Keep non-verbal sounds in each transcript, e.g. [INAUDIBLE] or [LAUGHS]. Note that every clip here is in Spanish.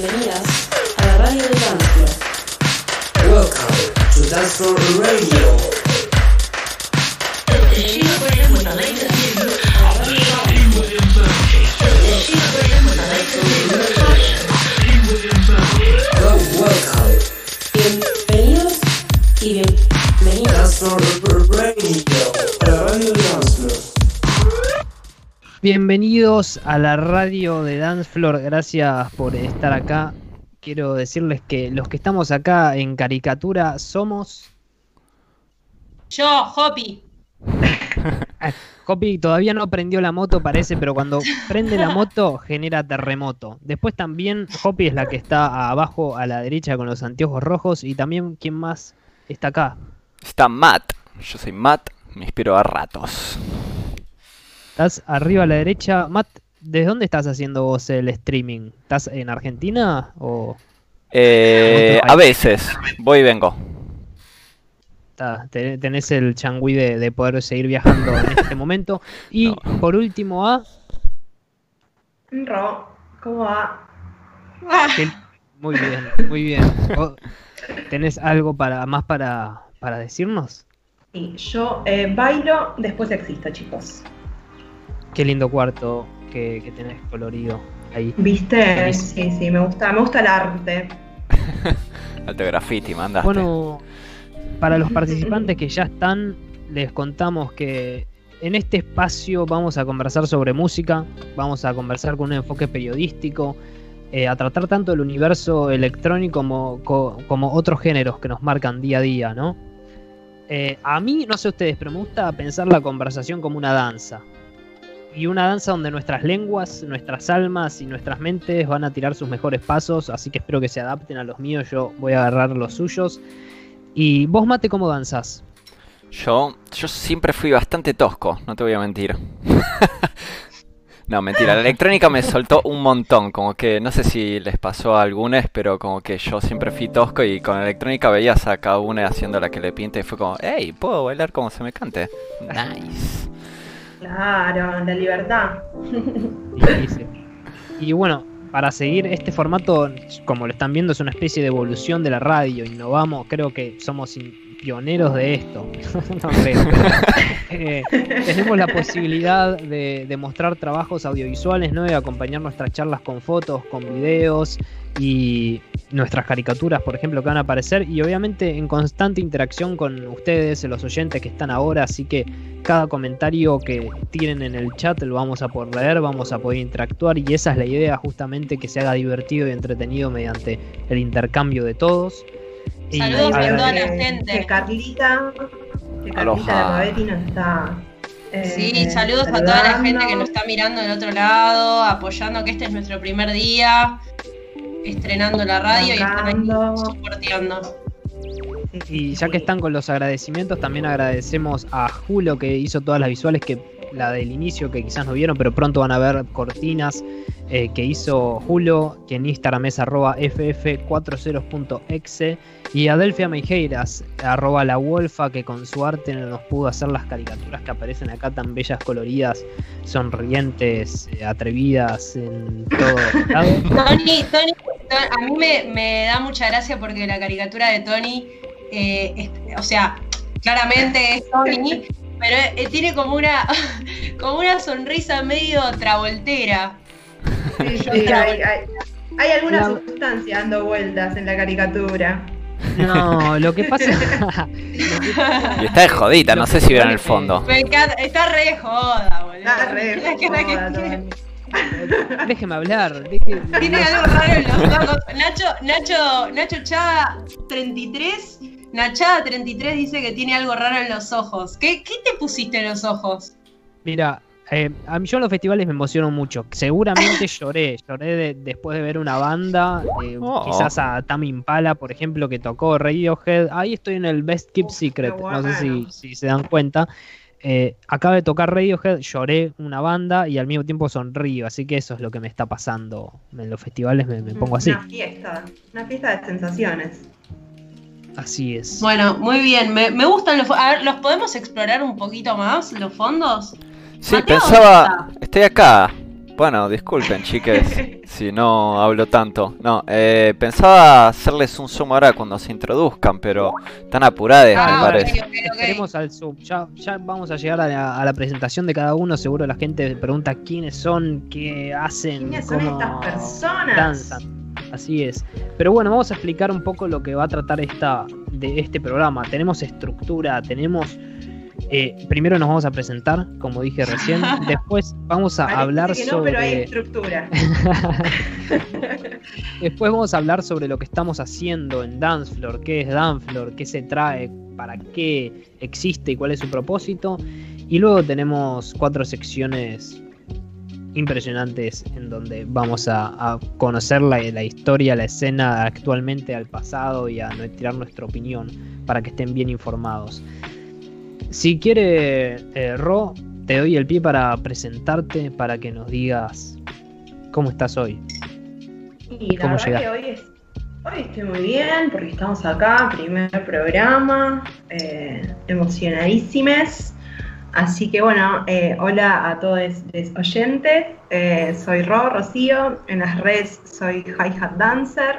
bienvenidas a la radio de Dancefloor. Welcome to Dance Floor Radio. Hello, welcome. Bienvenidos y bienvenidas. Dance Floor Bienvenidos a la radio de Dance Floor, gracias por estar acá. Quiero decirles que los que estamos acá en caricatura somos. Yo, Hopi. [LAUGHS] Hopi todavía no prendió la moto, parece, pero cuando prende la moto genera terremoto. Después también Hopi es la que está abajo a la derecha con los anteojos rojos. Y también, ¿quién más está acá? Está Matt. Yo soy Matt, me inspiro a ratos. Estás arriba a la derecha. Matt, ¿desde dónde estás haciendo vos el streaming? ¿Estás en Argentina o.? Eh, a veces, voy y vengo. Tenés el changüí de, de poder seguir viajando en este momento. [LAUGHS] Y No. por último, A, Ro, ¿cómo va? [LAUGHS] muy bien, muy bien. ¿Vos ¿Tenés algo para más para, para decirnos? Sí, yo eh, bailo, después existo, chicos. Qué lindo cuarto que, que tenés colorido ahí. ¿Viste? Sí, sí, me gusta, me gusta el arte. [LAUGHS] Alto graffiti, mandaste. Bueno, para los [LAUGHS] participantes que ya están, les contamos que en este espacio vamos a conversar sobre música, vamos a conversar con un enfoque periodístico, eh, a tratar tanto el universo electrónico como, co- como otros géneros que nos marcan día a día, ¿no? Eh, a mí, no sé ustedes, pero me gusta pensar la conversación como una danza. Y una danza donde nuestras lenguas, nuestras almas y nuestras mentes van a tirar sus mejores pasos, así que espero que se adapten a los míos, yo voy a agarrar los suyos. Y vos, Mate, ¿cómo danzas? Yo, yo siempre fui bastante tosco, no te voy a mentir. [LAUGHS] no, mentira, la electrónica me soltó un montón, como que no sé si les pasó a algunos, pero como que yo siempre fui tosco y con la electrónica veías a cada uno haciendo la que le pinte y fue como, hey, puedo bailar como se me cante. Nice. Claro, la libertad. Difícil. Y bueno, para seguir este formato, como lo están viendo, es una especie de evolución de la radio. Innovamos, creo que somos pioneros de esto. [LAUGHS] no. Eh, tenemos la posibilidad de, de mostrar trabajos audiovisuales, ¿no? Y acompañar nuestras charlas con fotos, con videos y nuestras caricaturas, por ejemplo, que van a aparecer. Y obviamente en constante interacción con ustedes, los oyentes que están ahora. Así que cada comentario que tienen en el chat lo vamos a poder leer, vamos a poder interactuar y esa es la idea justamente que se haga divertido y entretenido mediante el intercambio de todos. Y Saludos a toda la gente. Que Carlita, que Carlita Aloha. de nos está. eh, Sí, saludos a toda la gente que nos está mirando del otro lado, apoyando que este es nuestro primer día, estrenando la radio y están ahí soporteando. Y ya que están con los agradecimientos, también agradecemos a Julo que hizo todas las visuales, que la del inicio que quizás no vieron, pero pronto van a ver cortinas eh, que hizo Julo, que en Instagram es arroba ff40.exe, y a Delfia Meijeiras, arroba la Wolfa, que con su arte nos pudo hacer las caricaturas que aparecen acá tan bellas, coloridas, sonrientes, eh, atrevidas en todo lado. Tony, [LAUGHS] Tony, Tony, a mí me, me da mucha gracia porque la caricatura de Tony, eh, es- o sea, claramente es Tony, pero eh, tiene como una, [LAUGHS] como una sonrisa medio travoltera. Sí, sí, hay, hay- hay alguna sustancia dando vueltas en la caricatura. No, lo que pasa. [LAUGHS] Y está de jodita, no sé si vieron el fondo. Me encanta, está re joda, boludo. Está re que joda. Déjeme hablar. [LAUGHS] Tiene algo raro en los ojos. Nacho, Nacho, Nacho Chada 33. Nachada 33 dice que tiene algo raro en los ojos. ¿Qué, qué te pusiste en los ojos? Mira, eh, a mí yo en los festivales me emociono mucho. Seguramente [LAUGHS] lloré, lloré de- después de ver una banda, eh, Oh. quizás a Tame Impala, por ejemplo, que tocó Radiohead. Ahí estoy en el Best Keep Secret, Qué no sé si, se dan cuenta. Eh, acaba de tocar Radiohead, lloré una banda y al mismo tiempo sonrío, así que eso es lo que me está pasando en los festivales, me, me pongo así. Una fiesta, una fiesta de sensaciones. Así es. Bueno, muy bien. Me, me gustan los fondos. A ver, ¿los podemos explorar un poquito más, los fondos? Sí, Mateo, pensaba, ¿dónde estoy acá. Bueno, disculpen, chiques, [LAUGHS] si no hablo tanto. No, eh, pensaba hacerles un zoom ahora cuando se introduzcan, pero están apuradas, Ah, me. Esperemos al sub. Ya, ya vamos a llegar a la, a la presentación de cada uno. Seguro la gente pregunta quiénes son, qué hacen, ¿Quiénes son estas personas? danzan. Así es. Pero bueno, vamos a explicar un poco lo que va a tratar esta, de este programa. Tenemos estructura, tenemos... eh, primero nos vamos a presentar, como dije recién. [LAUGHS] Después vamos a Parece hablar que no, pero hay estructura. [LAUGHS] Después vamos a hablar sobre lo que estamos haciendo en Dancefloor, qué es Dancefloor, qué se trae, para qué existe y cuál es su propósito. Y luego tenemos cuatro secciones impresionantes en donde vamos a, a conocer la, la historia, la escena actualmente, al pasado y a tirar nuestra opinión para que estén bien informados. Si quiere, eh, Ro, te doy el pie para presentarte, para que nos digas cómo estás hoy. Y la ¿Cómo verdad llegaste? que hoy, es- hoy estoy muy bien porque estamos acá, primer programa, eh, emocionadísimes. Así que bueno, eh, hola a todos los oyentes. Eh, soy Ro, Rocío. En las redes soy Hi-Hat Dancer.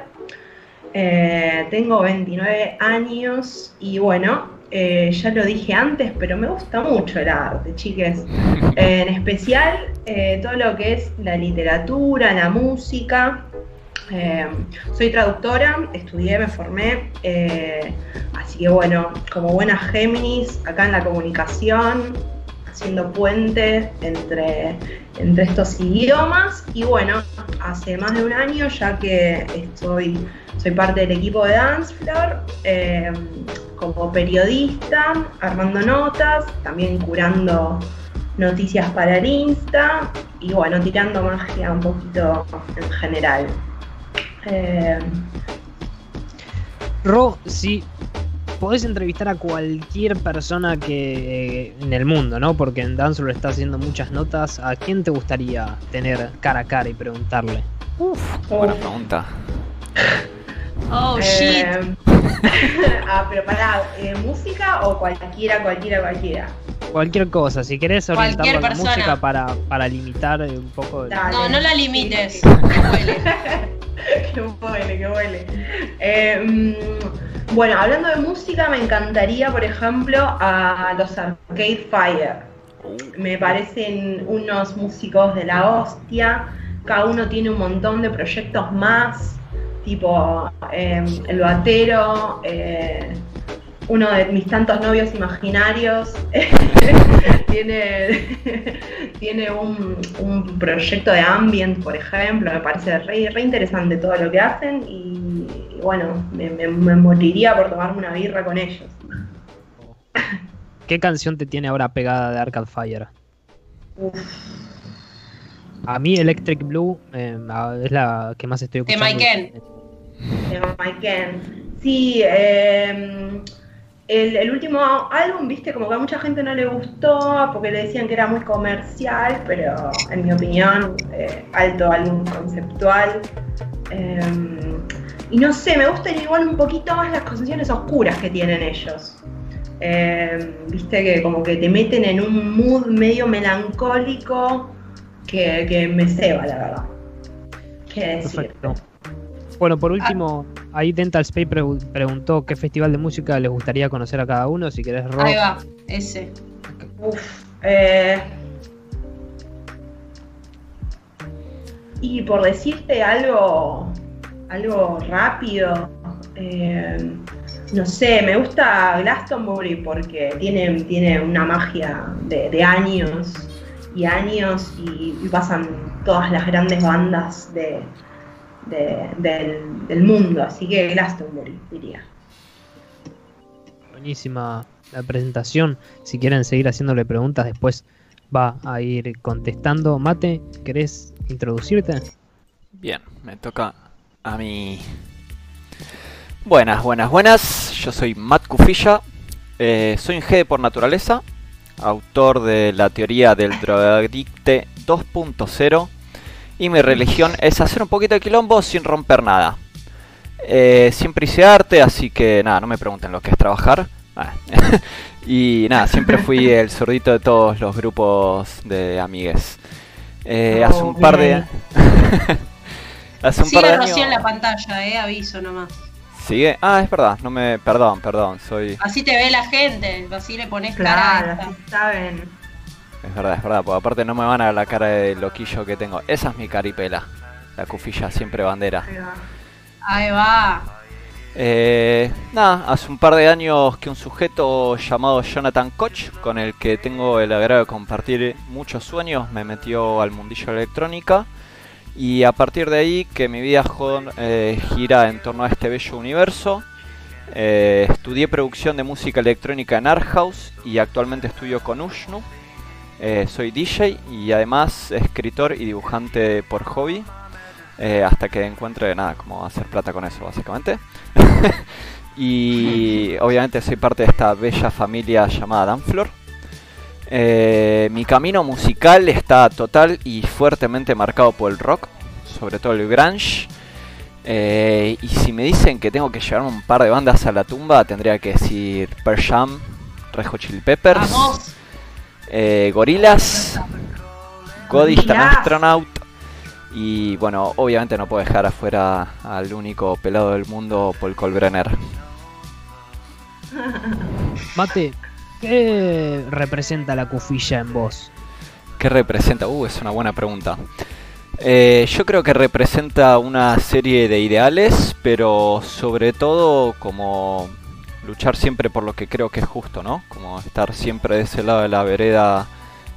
Eh, tengo 29 años y bueno, eh, ya lo dije antes, pero me gusta mucho el arte, chiques. [LAUGHS] Eh, en especial eh, todo lo que es la literatura, la música. Soy traductora, estudié, me formé, así que bueno, como buena Géminis, acá en la comunicación, haciendo puente entre, entre estos idiomas. Y bueno, hace más de un año ya que estoy, soy parte del equipo de Dancefloor, eh, como periodista, armando notas, también curando noticias para el Insta y bueno, tirando magia un poquito en general. Eh, Ro, si podés entrevistar a cualquier persona que eh, en el mundo, ¿no? Porque en Dancefloor está haciendo muchas notas. ¿A quién te gustaría tener cara a cara y preguntarle? Buena pregunta. [LAUGHS] Oh, shit. eh, [LAUGHS] ah, pero para música o cualquiera, cualquiera, cualquiera. Cualquier cosa, si querés a la persona. música para, para limitar un poco. el-. No, no la limites. Sí, [LAUGHS] que huele. [LAUGHS] que huele, que huele. Eh, mm, bueno, hablando de música, me encantaría, por ejemplo, a los Arcade Fire. Me parecen unos músicos de la hostia. Cada uno tiene un montón de proyectos más, tipo eh, El Batero, eh, uno de mis tantos novios imaginarios. [LAUGHS] tiene [LAUGHS] tiene un, un proyecto de ambient, por ejemplo. Me parece re, re interesante todo lo que hacen y, y bueno, me, me- me moriría por tomarme una birra con ellos. ¿Qué canción te tiene ahora pegada de Arcade Fire? Uf. A mí Electric Blue eh, es la que más estoy De escuchando. Maiken. de Maiken. Sí, eh, el, el último álbum, viste, como que a mucha gente no le gustó porque le decían que era muy comercial, pero en mi opinión, eh, alto álbum conceptual. Eh, y no sé, me gustan igual un poquito más las canciones oscuras que tienen ellos. Eh, viste que como que te meten en un mood medio melancólico que, que me ceba, la verdad. ¿Qué decir? Perfecto. Bueno, por último, ahí Dental Space pregu- preguntó qué festival de música les gustaría conocer a cada uno. Si querés, Ro. Ahí va, ese. Uf, eh, y por decirte algo, algo rápido, eh, no sé, me gusta Glastonbury porque tiene, tiene una magia de, de años y años y, y pasan todas las grandes bandas de, de- del, del mundo, así que Glastonbury diría. Buenísima la presentación. Si quieren seguir haciéndole preguntas, después va a ir contestando. Mate, ¿querés introducirte? Bien, me toca a mí. Buenas, buenas, buenas. Yo soy Matt Cufilla. eh, soy un G por naturaleza. Autor de la teoría del drogadicte 2.0. Y mi religión es hacer un poquito de quilombo sin romper nada. Eh, siempre hice arte, así que nada, no me pregunten lo que es trabajar. Ah. [LAUGHS] y nada, siempre fui [LAUGHS] el zurdito de todos los grupos de amigues. Eh, Oh, hace un par de [LAUGHS] hace un Sigue par de Rocío en la años. pantalla, eh, aviso nomás. Sigue. Ah, es verdad. No me. Perdón, perdón. Soy. Así te ve la gente, así le pones Claro, cara así saben. Es verdad, es verdad. Porque aparte no me van a ver la cara de loquillo que tengo. Esa es mi caripela. La cufilla siempre bandera. Ahí va. Ahí va. Eh, nada, hace un par de años que un sujeto llamado Jonathan Koch, con el que tengo el agrado de compartir muchos sueños, me metió al mundillo de electrónica. Y a partir de ahí que mi vida eh, gira en torno a este bello universo. Eh, estudié producción de música electrónica en Art House y actualmente estudio con Ushnu. Eh, soy DJ y además escritor y dibujante por hobby. hasta que encuentre nada, cómo hacer plata con eso, básicamente. [LAUGHS] y obviamente soy parte de esta bella familia llamada Danflor. Eh, mi camino musical está total y fuertemente marcado por el rock, sobre todo el grunge. Eh, y si me dicen que tengo que llevar un par de bandas a la tumba, tendría que decir Pearl Jam, Red Hot Chili Peppers, eh, Gorillaz, God is an Gorillaz. Astronaut. Y bueno, obviamente no puedo dejar afuera al único pelado del mundo, Paul Colbrenner. Mate, ¿qué representa la cufilla en vos? ¿Qué representa? Uh, es una buena pregunta. Eh, yo creo que representa una serie de ideales, pero sobre todo como luchar siempre por lo que creo que es justo, ¿no? Como estar siempre de ese lado de la vereda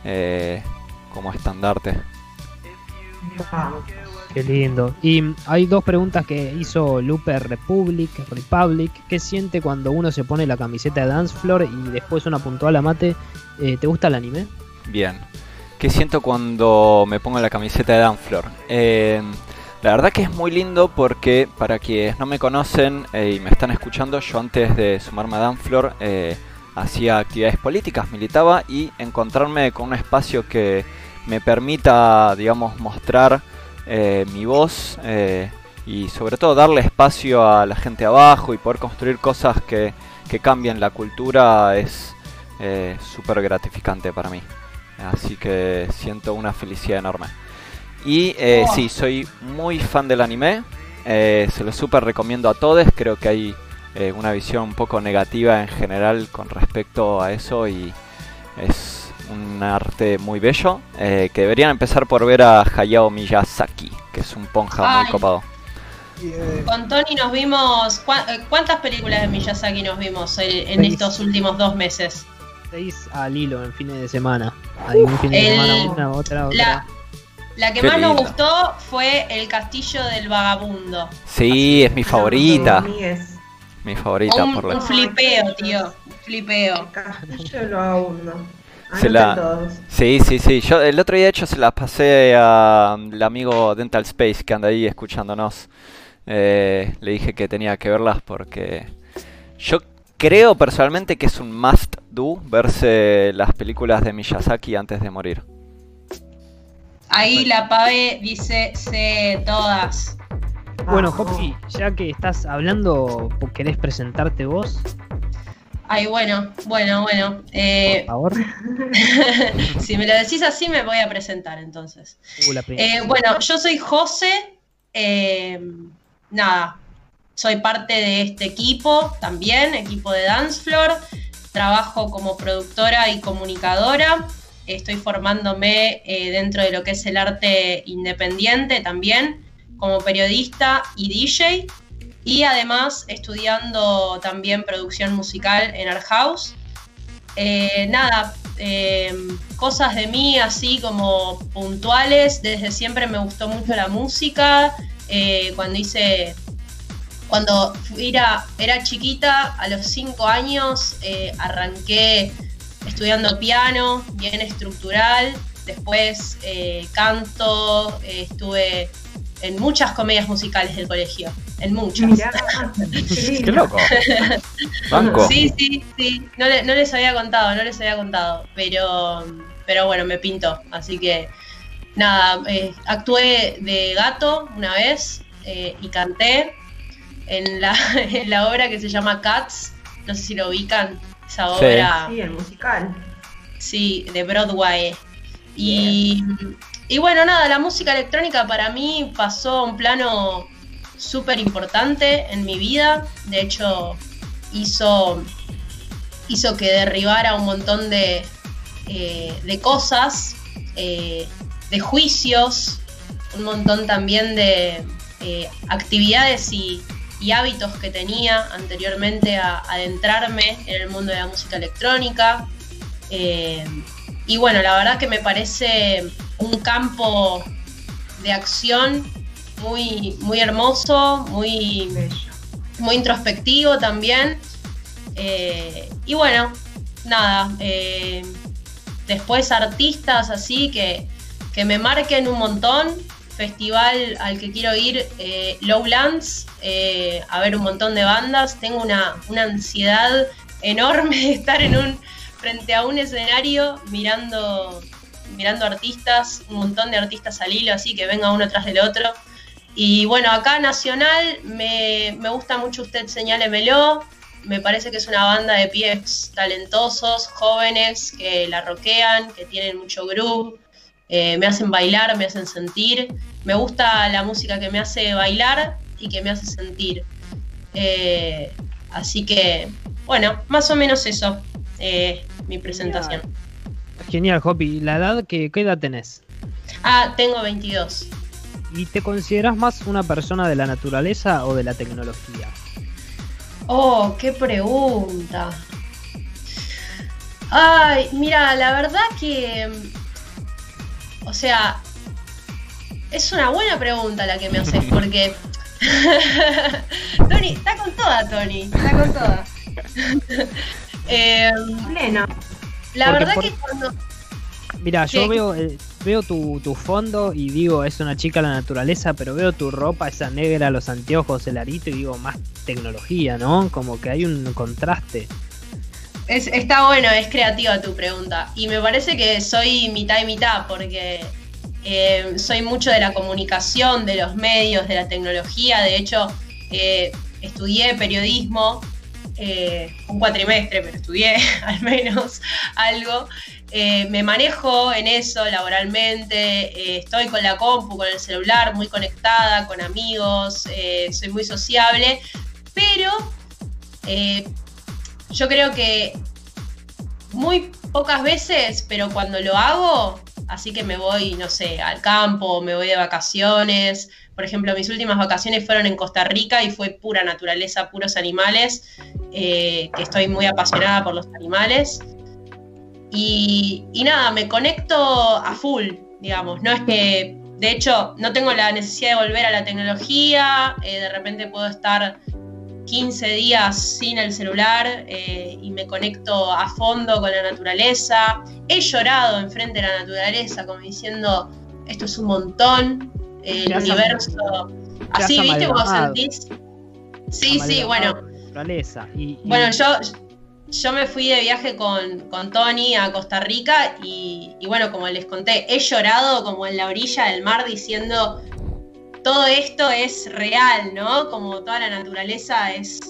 eh, como estandarte. Qué lindo. Y hay dos preguntas que hizo Looper Republic, Republic. ¿Qué siente cuando uno se pone la camiseta de Dance Floor? Y después una puntual a Mate. eh, ¿Te gusta el anime? Bien. ¿Qué siento cuando me pongo la camiseta de Danflor? Eh, la verdad que es muy lindo porque para quienes no me conocen eh, y me están escuchando, yo antes de sumarme a eh, hacía actividades políticas, militaba y encontrarme con un espacio que me permita, digamos, mostrar eh, mi voz eh, y sobre todo darle espacio a la gente abajo y poder construir cosas que, que cambien la cultura es eh, súper gratificante para mí. Así que siento una felicidad enorme. Y eh, sí, soy muy fan del anime. eh, se lo súper recomiendo a todos. Creo que hay eh, una visión un poco negativa en general con respecto a eso y es un arte muy bello. eh, que deberían empezar por ver a Hayao Miyazaki, que es un ponja muy copado. Con Tony nos vimos. ¿cuá- eh, ¿Cuántas películas de Miyazaki nos vimos en Seis. estos últimos dos meses? Seis al hilo en fines de semana. Hay un fin de El- semana, una, otra, otra. La, la que Qué más nos gustó fue El Castillo del Vagabundo. Sí, es mi favorita. Mi favorita Un, por un la... flipeo, tío. Un flipeo. el castillo del vagabundo. Se Anoten la- todos. Sí, sí, sí. Yo el otro día de hecho se las pasé al amigo Dental Space que anda ahí escuchándonos. Eh, le dije que tenía que verlas porque yo creo personalmente que es un must do verse las películas de Miyazaki antes de morir. Ahí la pave dice sé todas. Bueno, Vamos. Hopi, ya que estás hablando, ¿querés presentarte vos? Ay, bueno, bueno, bueno. Por Eh, favor. [LAUGHS] si me lo decís así, me voy a presentar entonces. Uh, la. Eh, bueno, yo soy José. eh, nada, soy parte de este equipo también, equipo de Dance Floor. Trabajo como productora y comunicadora. Estoy formándome eh, dentro de lo que es el arte independiente también, como periodista y DJ. Y además estudiando también producción musical en Art House. Eh, nada, eh, cosas de mí así como puntuales. Desde siempre me gustó mucho la música. Eh, cuando hice, cuando era, era chiquita, a los 5 años, eh, arranqué estudiando piano, bien estructural. Después canto, estuve en muchas comedias musicales del colegio, en muchas. Mirá, ¡Qué loco! Banco. Sí, sí, sí. No, le- no les había contado, no les había contado. Pero, pero bueno, me pintó. Así que nada, eh, actué de gato una vez eh, y canté en la, [LAUGHS] en la obra que se llama Cats. No sé si lo ubican. Esa Sí. obra. Sí, el musical. Sí, de Broadway. Y y bueno, nada, la música electrónica para mí pasó a un plano súper importante en mi vida. De hecho, hizo, hizo que derribara un montón de, eh, de cosas, eh, de juicios, un montón también de eh, actividades y, y hábitos que tenía anteriormente a adentrarme en el mundo de la música electrónica. Y bueno, la verdad que me parece un campo de acción muy, muy hermoso, muy, muy introspectivo también. Eh, y bueno, nada, eh, después artistas así que, que me marquen un montón. Festival al que quiero ir, eh, Lowlands, eh, a ver un montón de bandas. Tengo una, una ansiedad enorme de estar en un, frente a un escenario mirando, mirando artistas, un montón de artistas al hilo, así que venga uno tras del otro. Y bueno, acá Nacional me, me gusta mucho Usted Señálemelo. Me parece que es una banda de pies talentosos, jóvenes, que la rockean, que tienen mucho groove. eh, me hacen bailar, me hacen sentir. Me gusta la música que me hace bailar y que me hace sentir. Eh, así que, bueno, más o menos eso, eh, mi presentación. Genial, Hopi. ¿La edad que qué edad tenés? Ah, tengo 22. ¿Y te consideras más una persona de la naturaleza o de la tecnología? Oh, qué pregunta. Ay, mira, la verdad que. O sea. Es una buena pregunta la que me haces, [LAUGHS] porque. [LAUGHS] Tony, está con toda, Tony. Está con toda. [LAUGHS] Pleno. la Porque verdad por- que cuando. Mira, yo veo, eh, veo tu, tu fondo y digo, es una chica la naturaleza, pero veo tu ropa, esa negra, los anteojos, el arito y digo, más tecnología, ¿no? Como que hay un contraste. Es, está bueno, es creativa tu pregunta. Y me parece que soy mitad y mitad, porque eh, soy mucho de la comunicación, de los medios, de la tecnología. De hecho, eh, estudié periodismo, eh, un cuatrimestre, pero estudié [LAUGHS] al menos algo. Eh, me manejo en eso laboralmente, eh, estoy con la compu, con el celular, muy conectada, con amigos, eh, soy muy sociable, pero yo creo que muy pocas veces, pero cuando lo hago, así que me voy, no sé, al campo, me voy de vacaciones. Por ejemplo, mis últimas vacaciones fueron en Costa Rica y fue pura naturaleza, puros animales, que estoy muy apasionada por los animales. Y, y nada, me conecto a full, digamos. No es que, de hecho, no tengo la necesidad de volver a la tecnología, eh, de repente puedo estar 15 días sin el celular eh, y me conecto a fondo con la naturaleza. He llorado enfrente de la naturaleza, como diciendo, esto es un montón, el Te has universo. Así, ¿viste? Como sentís. Sí, sí, bueno. con la Naturaleza. Y, y- Bueno, yo, yo me fui de viaje con, con Tony a Costa Rica y, y bueno, como les conté, he llorado como en la orilla del mar diciendo, todo esto es real, ¿no? Como toda la naturaleza es,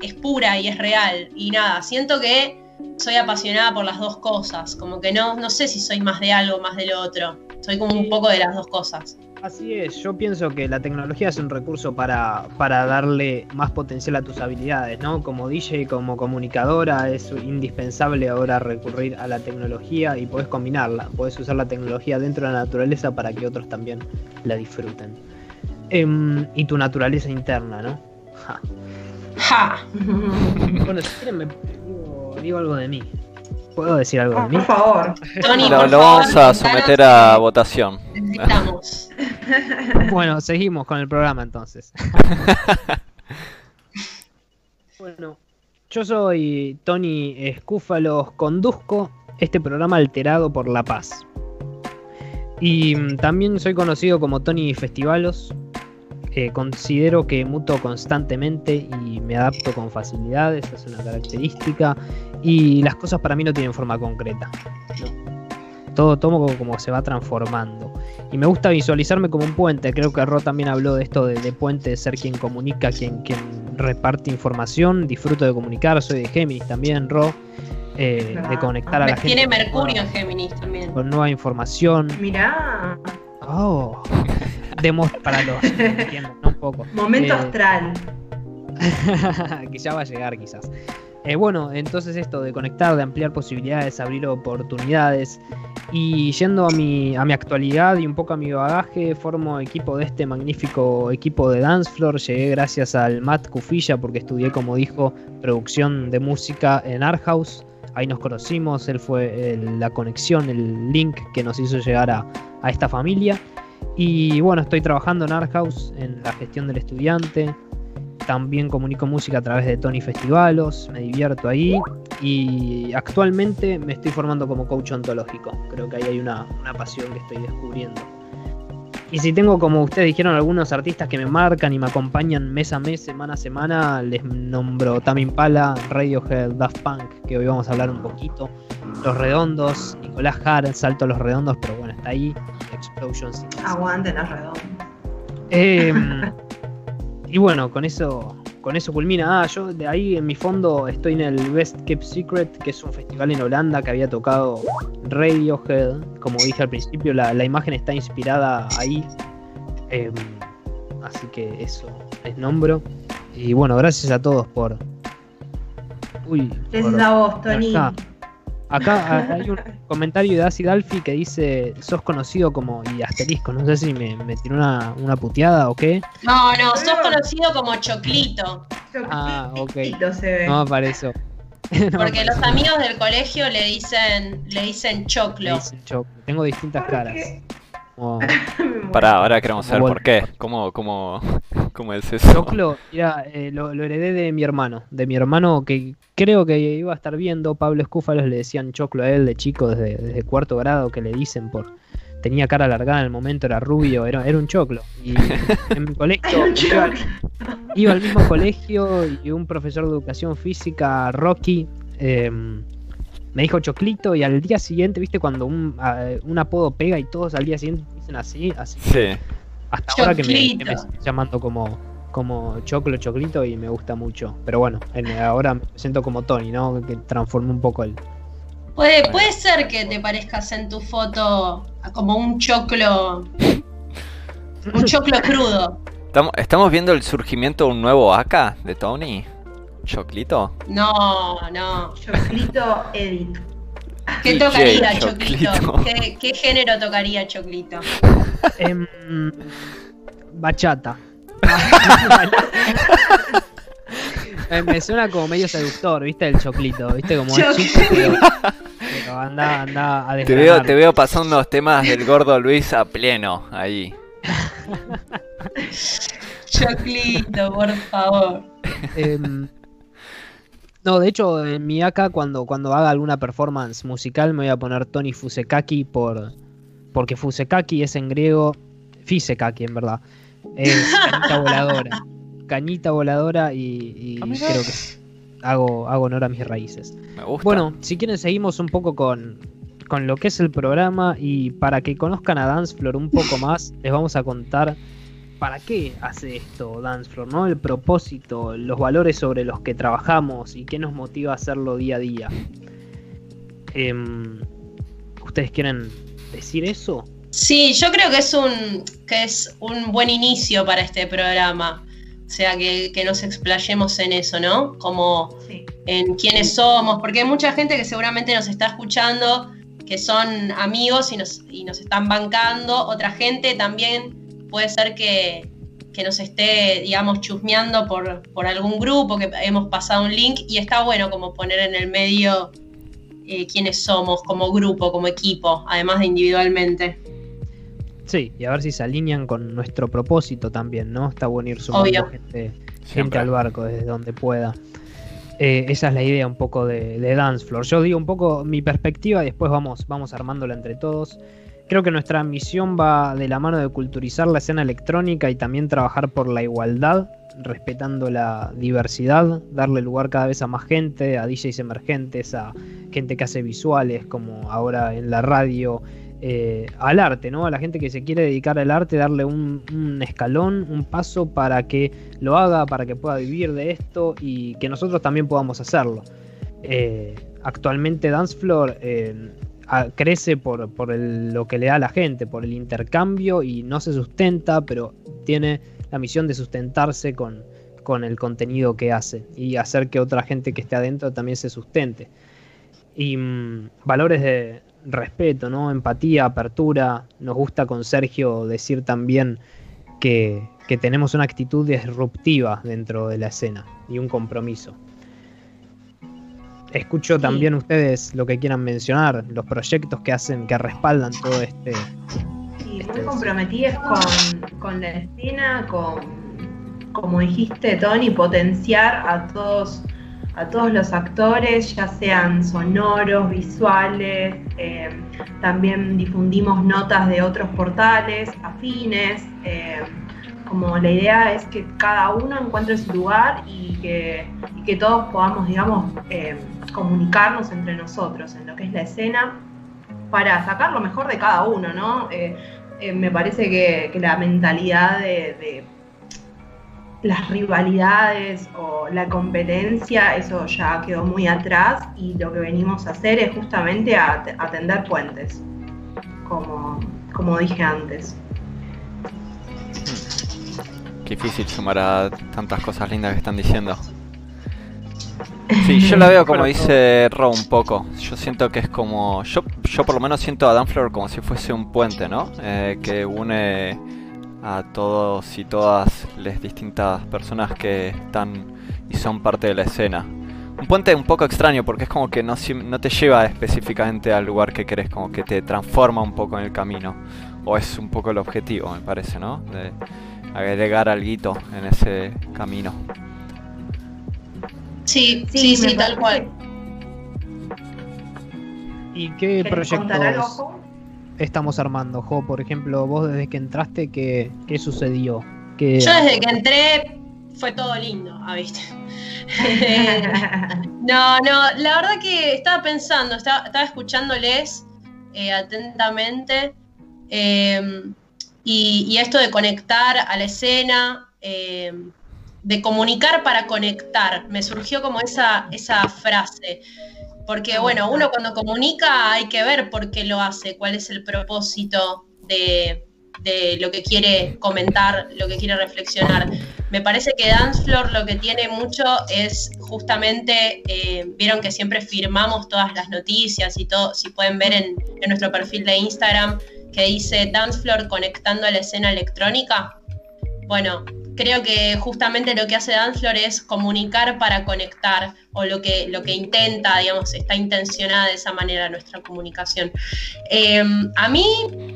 es pura y es real. Y nada, siento que soy apasionada por las dos cosas, como que no, no sé si soy más de algo, más de lo otro. Soy como un poco de las dos cosas. Así es, yo pienso que la tecnología es un recurso para, para darle más potencial a tus habilidades, ¿no? Como DJ, como comunicadora, es indispensable ahora recurrir a la tecnología y podés combinarla, podés usar la tecnología dentro de la naturaleza para que otros también la disfruten. Em, y tu naturaleza interna, ¿no? Ja. ¡Ja! Bueno, si quieren me digo, digo algo de mí. ¿Puedo decir algo de mí? Por favor. Tony, Lo, por lo favor, vamos a someter a que votación. Necesitamos. [LAUGHS] Bueno, seguimos con el programa entonces. [LAUGHS] bueno, yo soy Tony Escúfalos, conduzco este programa alterado por la paz. Y mm, también soy conocido como Tony Festivalos. Eh, considero que muto constantemente y me adapto con facilidad, esa es una característica. Y las cosas para mí no tienen forma concreta. Todo tomo como, como se va transformando. Y me gusta visualizarme como un puente. Creo que Ro también habló de esto de, de puente, de ser quien comunica, quien, quien reparte información. Disfruto de comunicar, soy de Géminis también, Ro. eh, Claro. de conectar a la gente. Tiene con Mercurio en nueva- Géminis también. Con nueva información. Mirá, Oh. Demos para los [LAUGHS] ¿no? Un poco. momento Eh, astral. [LAUGHS] que ya va a llegar quizás. Eh, bueno, entonces esto de conectar, de ampliar posibilidades, abrir oportunidades y yendo a mi, a mi actualidad y un poco a mi bagaje, formo equipo de este magnífico equipo de Dance Floor. Llegué gracias al Matt Cufilla porque estudié, como dijo, producción de música en Art House. Ahí nos conocimos, él fue la conexión, el link que nos hizo llegar a, a esta familia. Y bueno, estoy trabajando en Art House, en la gestión del estudiante, también comunico música a través de Tony Festivalos, me divierto ahí y actualmente me estoy formando como coach ontológico. Creo que ahí hay una, una pasión que estoy descubriendo. Y si tengo, como ustedes dijeron, algunos artistas que me marcan y me acompañan mes a mes, semana a semana, les nombro Tame Impala, Radiohead, Daft Punk, que hoy vamos a hablar un poquito. Los Redondos, Nicolás Hart, Salto a los Redondos, pero bueno, está ahí. Explosions. Aguanten los redondos. Em, y bueno, con eso, con eso culmina. Ah, yo de ahí en mi fondo estoy en el Best Kept Secret, que es un festival en Holanda que había tocado Radiohead. Como dije al principio, la, la imagen está inspirada ahí. Em, así que eso les nombro. Y bueno, gracias a todos por. Uy, Gracias por- a vos, Tony. Acá. Hay un comentario de Acid Alfie que dice, sos conocido como, y asterisco, no sé si me, me tiró una, una puteada o qué. No, no, sos conocido como Choclito. Ah, ok. Se ve. No apareció. [LAUGHS] No Porque los amigos del colegio le dicen, le dicen choclo. dicen choclo. Tengo distintas ¿Por caras. [LAUGHS] muero. Pará, ahora queremos saber por qué. ¿Cómo, cómo, [LAUGHS] cómo es eso? choclo, mira, eh, lo, lo heredé de mi hermano. De mi hermano que creo que iba a estar viendo. Pablo Escúfalos le decían choclo a él de chico desde, desde cuarto grado que le dicen por... Tenía cara alargada en el momento, era rubio, era, era un choclo. Y [LAUGHS] en mi colegio iba, iba al mismo colegio y un profesor de educación física, Rocky, eh, me dijo choclito y al día siguiente, viste, cuando un, a- un apodo pega y todos al día siguiente dicen así, así Sí. Hasta ahora que me, que me llamando como, como choclo, choclito y me gusta mucho. Pero bueno, en- ahora me siento como Tony, ¿no? Que transformé un poco el... Puede, puede ser que te parezcas en tu foto como un choclo. Un choclo crudo. ¿Estamos, estamos viendo el surgimiento de un nuevo AK de Tony? ¿Choclito? No, no. Choclito Edit. ¿Qué tocaría Choclito. Choclito? ¿Qué, qué género tocaría Choclito? [LAUGHS] Em, bachata. [LAUGHS] Eh, me suena como medio seductor, ¿viste? El choclito, ¿viste? Como es chico, pero, pero anda, anda a Te veo, desgranar. te veo pasando unos temas del gordo Luis a pleno ahí. [LAUGHS] Choclito, por favor. Em, no, de hecho, en mi AK, cuando, cuando haga alguna performance musical, me voy a poner Tony Fusekaki por, porque Fusekaki es en griego, Fisekaki en verdad. Es cañita [LAUGHS] voladora. Cañita voladora y, y Ah, creo que hago, hago honor a mis raíces. Me gusta. Bueno, si quieren seguimos un poco con, con lo que es el programa y para que conozcan a Dancefloor un poco más, les vamos a contar para qué hace esto Dancefloor, ¿no? El propósito, los valores sobre los que trabajamos y qué nos motiva a hacerlo día a día. Em, ¿Ustedes quieren decir eso? Sí, yo creo que es un, que es un buen inicio para este programa. O sea, que, que nos explayemos en eso, ¿no? Como Sí. en quiénes somos, porque hay mucha gente que seguramente nos está escuchando, que son amigos y nos, y nos están bancando, otra gente también puede ser que, que nos esté, digamos, chusmeando por, por algún grupo, que hemos pasado un link, y está bueno como poner en el medio eh, quiénes somos como grupo, como equipo, además de individualmente. Sí, y a ver si se alinean con nuestro propósito también, ¿no? Está bueno ir sumando Obvio. gente, al barco desde donde pueda. Eh, esa es la idea un poco de, de Dance Floor. Yo digo un poco mi perspectiva y después vamos, vamos armándola entre todos. Creo que nuestra misión va de la mano de culturizar la escena electrónica y también trabajar por la igualdad, respetando la diversidad, darle lugar cada vez a más gente, a DJs emergentes, a gente que hace visuales, como ahora en la radio, eh, al arte, ¿no? A la gente que se quiere dedicar al arte, darle un, escalón, un paso para que lo haga, para que pueda vivir de esto y que nosotros también podamos hacerlo. Eh, actualmente Dance Floor eh, crece por, por el- lo que le da a la gente, por el intercambio y no se sustenta, pero tiene la misión de sustentarse con, con el contenido que hace y hacer que otra gente que esté adentro también se sustente. Y mm, valores de respeto, ¿no? Empatía, apertura. Nos gusta con Sergio decir también que, que tenemos una actitud disruptiva dentro de la escena y un compromiso. Escucho Sí. también ustedes lo que quieran mencionar, los proyectos que hacen, que respaldan todo este. Sí, muy comprometidas con, con la escena, con, como dijiste, Tony, potenciar a todos, a todos los actores, ya sean sonoros, visuales, eh, también difundimos notas de otros portales afines. eh, como la idea es que cada uno encuentre su lugar y que, y que todos podamos, digamos, eh, comunicarnos entre nosotros en lo que es la escena para sacar lo mejor de cada uno, ¿no? Eh, eh, me parece que, la mentalidad de, las rivalidades o la competencia, eso ya quedó muy atrás y lo que venimos a hacer es justamente a, a puentes, como, como dije antes. Qué difícil sumar a tantas cosas lindas que están diciendo. Sí, yo la veo como dice Ro un poco. Yo siento que es como. Yo, yo por lo menos siento a Danflor como si fuese un puente, ¿no? Eh, que une a todos y todas las distintas personas que están y son parte de la escena. Un puente un poco extraño porque es como que no, no te lleva específicamente al lugar que querés, como que te transforma un poco en el camino. O es un poco el objetivo, me parece, ¿no? De agregar algo en ese camino. Sí, Sí, sí, tal cual. ¿Y qué ¿Querés contar algo, proyectos estamos armando, Jo? Por ejemplo, vos desde que entraste, ¿qué, qué sucedió? ¿Qué- Yo desde que entré fue todo lindo, ah, viste. [LAUGHS] No, no, la verdad que estaba pensando, estaba, estaba escuchándoles eh, atentamente eh, y, y esto de conectar a la escena, eh, de comunicar para conectar, me surgió como esa, esa frase. Porque bueno, uno cuando comunica hay que ver por qué lo hace, cuál es el propósito de, de lo que quiere comentar, lo que quiere reflexionar. Me parece que Dance Floor lo que tiene mucho es justamente, eh, vieron que siempre firmamos todas las noticias y todo, si pueden ver en, en nuestro perfil de Instagram que dice Dance Floor conectando a la escena electrónica. Bueno, creo que justamente lo que hace Dance Floor es comunicar para conectar, o lo que, lo que intenta, digamos, está intencionada de esa manera nuestra comunicación. Eh, a mí,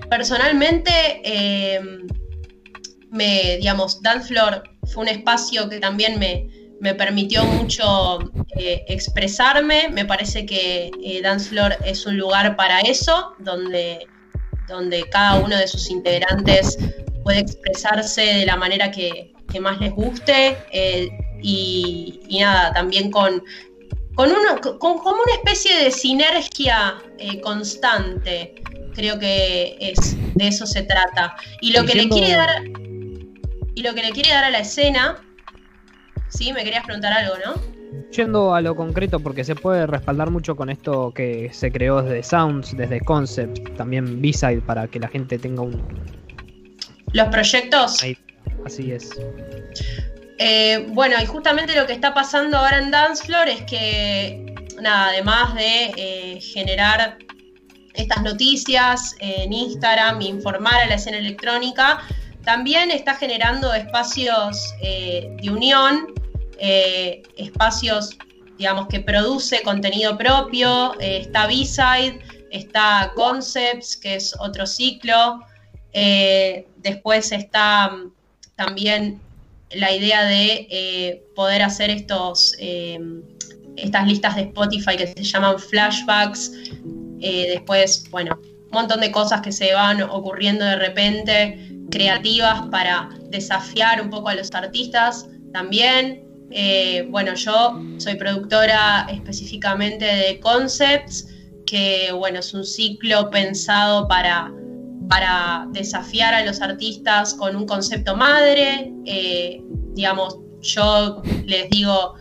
personalmente, eh, me, digamos, Dance Floor fue un espacio que también me, me permitió mucho eh, expresarme. Me parece que eh, es un lugar para eso, donde, donde cada uno de sus integrantes puede expresarse de la manera que, que más les guste. eh, y, y nada, también con, con, uno, con como una especie de sinergia eh, constante. Creo que es, de eso se trata. Y lo que le quiere dar. Y lo que le quiere dar a la escena. Sí, me querías preguntar algo, ¿no? Yendo a lo concreto, porque se puede respaldar mucho con esto que se creó desde Sounds, desde Concept, también B-Side, para que la gente tenga un. Los proyectos. Ahí, así es. Eh, bueno, y justamente lo que está pasando ahora en Dance Floor es que, nada, además de eh, generar estas noticias en Instagram, informar a la escena electrónica, también está generando espacios eh, de unión, espacios, digamos, que produce contenido propio, está B-Side, está Concepts, que es otro ciclo, después está también la idea de eh, poder hacer estos, eh, estas listas de Spotify que se llaman flashbacks. Eh, después, bueno, un montón de cosas que se van ocurriendo de repente, creativas para desafiar un poco a los artistas también. Bueno, yo soy productora específicamente de Concepts, que bueno, es un ciclo pensado para para desafiar a los artistas con un concepto madre. Eh, digamos, yo les digo,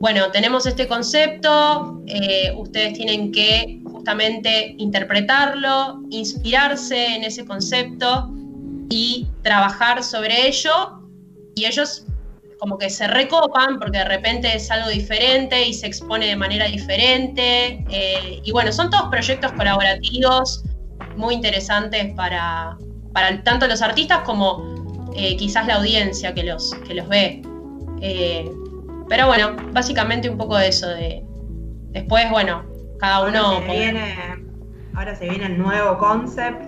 bueno, tenemos este concepto, eh, ustedes tienen que justamente interpretarlo, inspirarse en ese concepto y trabajar sobre ello. Y ellos como que se recopan porque de repente es algo diferente y se expone de manera diferente. eh, y bueno, son todos proyectos colaborativos muy interesantes para, para tanto los artistas como eh, quizás la audiencia que los, que los ve. Eh, pero bueno, básicamente un poco de eso. De, después, bueno, cada uno... Ahora se viene, ahora se viene el nuevo concept.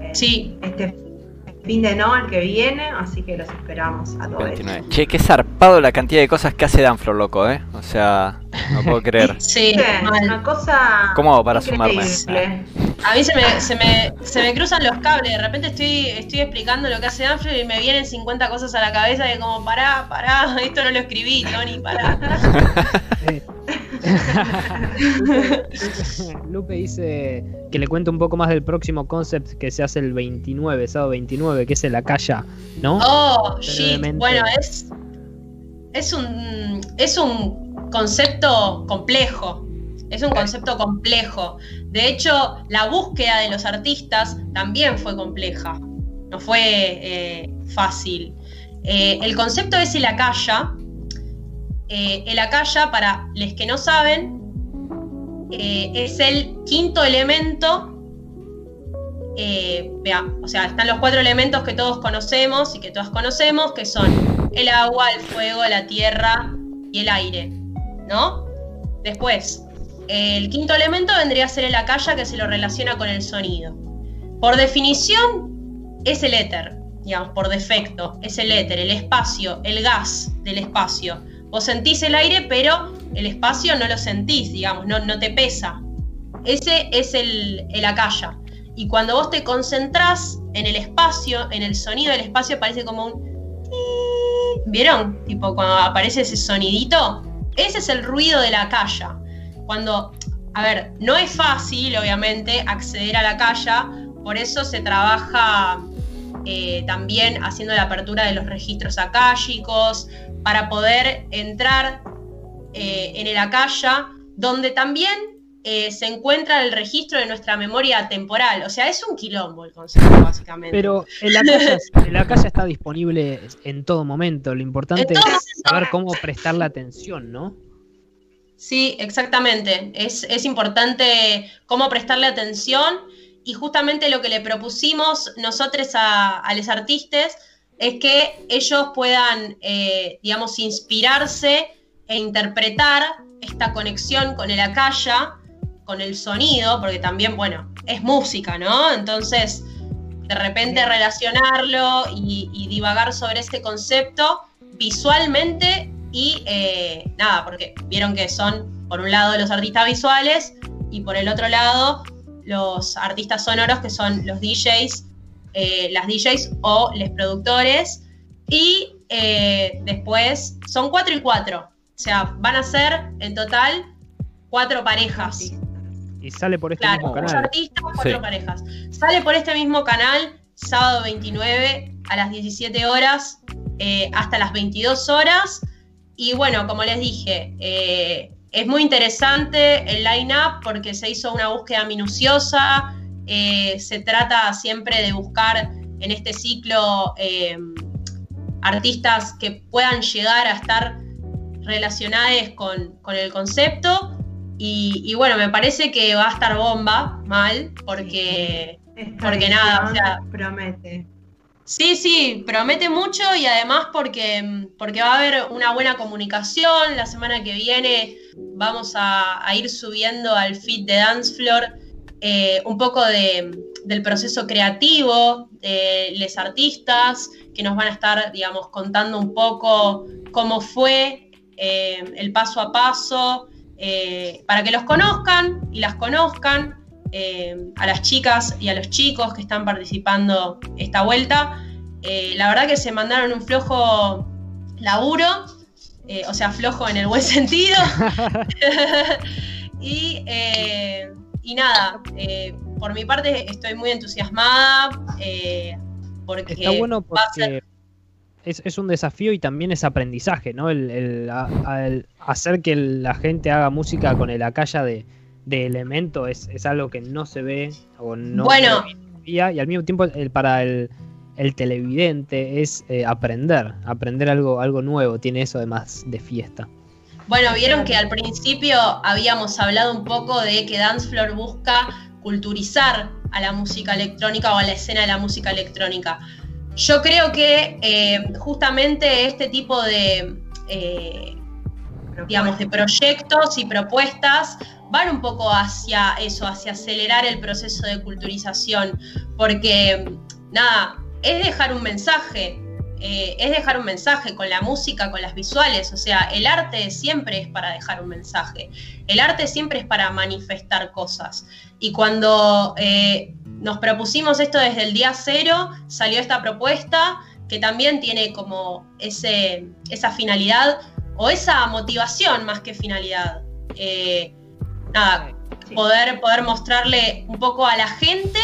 eh, Sí, Este fin de no, el que viene, así que los esperamos a todos. 29. Che, qué zarpado la cantidad de cosas que hace Danflo, loco, ¿eh? O sea, no puedo [LAUGHS] creer. sí. Una cosa. ¿Cómo hago para sumarme? increíble. A mí se me, se, me, se me cruzan los cables, de repente estoy, estoy explicando lo que hace Danflo y me vienen 50 cosas a la cabeza de como, pará, pará, [LAUGHS] esto no lo escribí, Tony, pará. [LAUGHS] Eh. [LAUGHS] Lupe, dice que le cuente un poco más del próximo concept que se hace el 29, sábado 29, que es el Acaya, ¿no? Oh, shit, bueno, es, es, un, es un concepto complejo, es un concepto complejo. De hecho, la búsqueda de los artistas también fue compleja, no fue eh, fácil. Eh, el concepto es el acaya. Eh, el acaya, para los que no saben, eh, es el quinto elemento. eh, o sea, están los cuatro elementos que todos conocemos y que todas conocemos, que son el agua, el fuego, la tierra y el aire, ¿no? Después, el quinto elemento vendría a ser el acaya que se lo relaciona con el sonido. Por definición, es el éter, digamos, por defecto, es el éter, el espacio, el gas del espacio. Vos sentís el aire, pero el espacio no lo sentís, digamos, no, no te pesa. Ese es el, el acaya. Y cuando vos te concentrás en el espacio, en el sonido del espacio, parece como un... ¿Vieron? Tipo, cuando aparece ese sonidito, ese es el ruido de la calla. Cuando, a ver, no es fácil, obviamente, acceder a la calla, por eso se trabaja eh, también haciendo la apertura de los registros acálicos, para poder entrar eh, en el acaya, donde también eh, se encuentra el registro de nuestra memoria temporal. O sea, es un quilombo el concepto, básicamente. Pero el Acaya está disponible en todo momento. Lo importante es saber cómo prestarle atención, ¿no? Sí, exactamente. Es, es importante cómo prestarle atención y justamente lo que le propusimos nosotros a, a los artistas es que ellos puedan, eh, digamos, inspirarse e interpretar esta conexión con el acaya, con el sonido, porque también, bueno, es música, ¿no? Entonces, de repente relacionarlo y, y divagar sobre este concepto visualmente y eh, nada, porque vieron que son por un lado los artistas visuales y por el otro lado los artistas sonoros que son los DJs, eh, las DJs o los productores y eh, después son cuatro y cuatro, o sea, van a ser en total cuatro parejas. Y sale por este Claro, mismo canal. artistas, cuatro Sí. parejas. Sale por este mismo canal, sábado 29 a las 17 horas eh, hasta las 22 horas. Y bueno, como les dije, eh, es muy interesante el line-up porque se hizo una búsqueda minuciosa. eh, se trata siempre de buscar en este ciclo eh, artistas que puedan llegar a estar relacionados con, con el concepto. Y, y bueno, me parece que va a estar bomba, mal, porque Porque nada, o sea- Promete. Sí, sí, promete mucho y además porque, porque va a haber una buena comunicación. La semana que viene vamos a, ir subiendo al feed de Dance Floor eh, un poco de- del proceso creativo de los artistas que nos van a estar, digamos, contando un poco cómo fue eh, el paso a paso, eh, para que los conozcan y las conozcan, eh, a las chicas y a los chicos que están participando esta vuelta. Eh, la verdad que se mandaron un flojo laburo, eh, o sea, flojo en el buen [LAUGHS] sentido. [LAUGHS] y, y nada, por mi parte estoy muy entusiasmada. porque Está bueno va a ser- es, es un desafío y también es aprendizaje, ¿no? El, el- a- al hacer que la gente haga música con el acalla de, de elemento es, es algo que no se ve o no Bueno. se ve y al mismo tiempo el, para el, el televidente es eh, aprender, aprender algo, algo nuevo, tiene eso además de fiesta. Bueno, vieron que al principio habíamos hablado un poco de que Dance Floor busca culturizar a la música electrónica o a la escena de la música electrónica. Yo creo que eh, justamente este tipo de, eh, digamos, de proyectos y propuestas van un poco hacia eso, hacia acelerar el proceso de culturización, porque nada, es dejar un mensaje, eh, es dejar un mensaje con la música, con las visuales, o sea, el arte siempre es para dejar un mensaje, el arte siempre es para manifestar cosas. Y cuando eh, nos propusimos esto desde el día cero, salió esta propuesta que también tiene como ese, esa finalidad o esa motivación más que finalidad. Eh, nada, Sí. poder, poder mostrarle un poco a la gente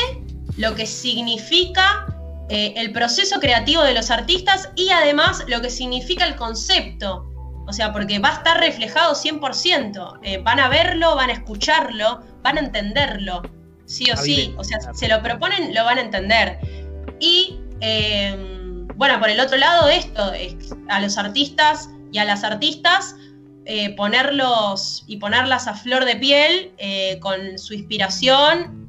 lo que significa eh, el proceso creativo de los artistas y además lo que significa el concepto. O sea, porque va a estar reflejado 100%. Eh, van a verlo, van a escucharlo, van a entenderlo. Sí o sí. O sea, se lo proponen, lo van a entender. Y eh, bueno, por el otro lado, esto, es a los artistas y a las artistas, eh, ponerlos y ponerlas a flor de piel eh, con su inspiración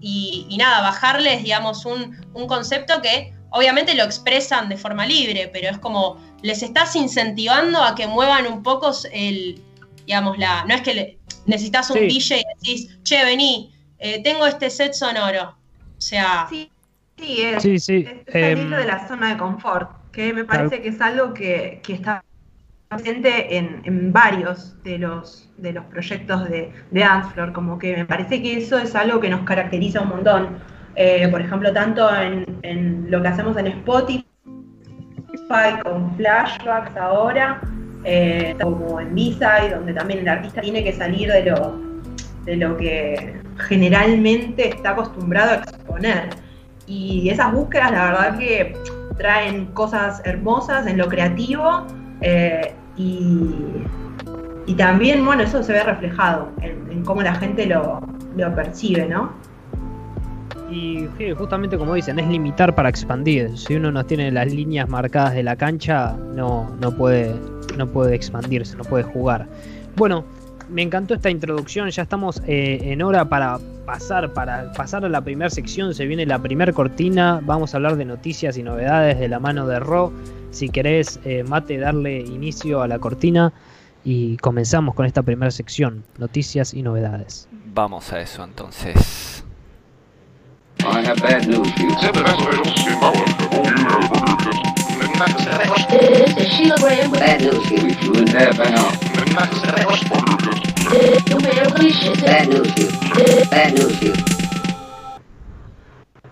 y, y nada, bajarles, digamos, un, un concepto que obviamente lo expresan de forma libre, pero es como les estás incentivando a que muevan un poco el, digamos, la. No es que le- necesitas un Sí. DJ y decís, che, vení, eh, tengo este set sonoro. O sea, Sí, sí, es, Sí, sí. es salir em, de la zona de confort, que me parece que es algo que, que está presente en, varios de los, de los proyectos de, de Dancefloor, como que me parece que eso es algo que nos caracteriza un montón. Eh, por ejemplo, tanto en, en lo que hacemos en Spotify, con flashbacks ahora, eh, como en B-Side, donde también el artista tiene que salir de lo, de lo que generalmente está acostumbrado a exponer. Y esas búsquedas, la verdad que traen cosas hermosas en lo creativo eh, y, y también, bueno, eso se ve reflejado en, cómo la gente lo, lo percibe, ¿no? Y justamente como dicen, es limitar para expandir. Si uno no tiene las líneas marcadas de la cancha, no, no, puede, no puede expandirse, no puede jugar. Bueno, me encantó esta introducción, ya estamos eh, en hora para pasar, para pasar a la primera sección, se viene la primera cortina, vamos a hablar de noticias y novedades de la mano de Ro. Si querés, eh, Mate, darle inicio a la cortina y comenzamos con esta primera sección, noticias y novedades. Vamos a eso entonces. I have bad news for you. This is Sheila Graham with Bad news for you. You wouldn't have by now. Numero 15. Bad news for you. Bad news for you.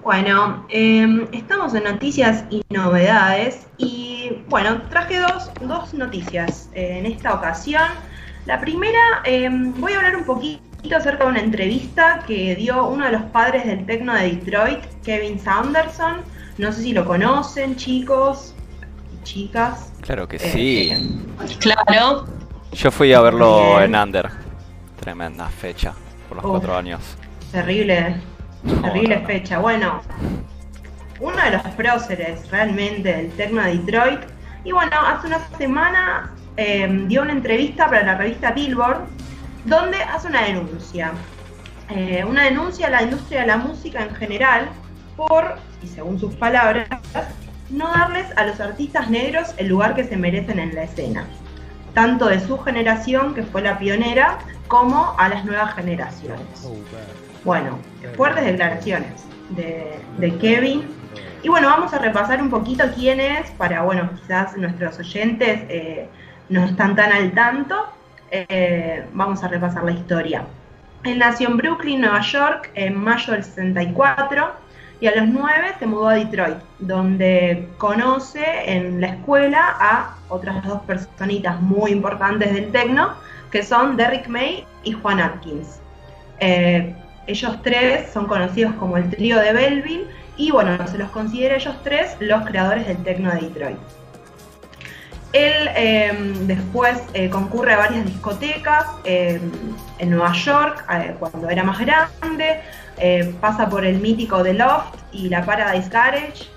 Bueno, eh, estamos en noticias y novedades y bueno, traje dos, dos noticias eh, en esta ocasión. La primera, eh, voy a hablar un poquito acerca de una entrevista que dio uno de los padres del tecno de Detroit, Kevin Sanderson. No sé si lo conocen, chicos y chicas. Claro que Eh, sí. claro. Yo fui a verlo Bien. en Under. Tremenda fecha. Por los Uf. cuatro años. Terrible, terrible no, no. fecha. Bueno, uno de los próceres realmente del Tecno de Detroit. Y bueno, hace una semana eh, dio una entrevista para la revista Billboard donde hace una denuncia. Eh, una denuncia a la industria de la música en general por, y según sus palabras, no darles a los artistas negros el lugar que se merecen en la escena. Tanto de su generación, que fue la pionera, como a las nuevas generaciones. Bueno, fuertes declaraciones de, Kevin. Y bueno, vamos a repasar un poquito quién es, para, bueno, quizás nuestros oyentes eh, no están tan al tanto. Eh, vamos a repasar la historia. Él nació en Brooklyn, Nueva York, en mayo del 64 y a los 9 se mudó a Detroit, donde conoce en la escuela a otras dos personitas muy importantes del techno, que son Derrick May y Juan Atkins. Eh, ellos tres son conocidos como el trío de Belleville y bueno, se los considera ellos tres los creadores del techno de Detroit. Él eh, después eh, concurre a varias discotecas eh, en Nueva York eh, cuando era más grande, eh, pasa por el mítico The Loft y la Paradise Garage,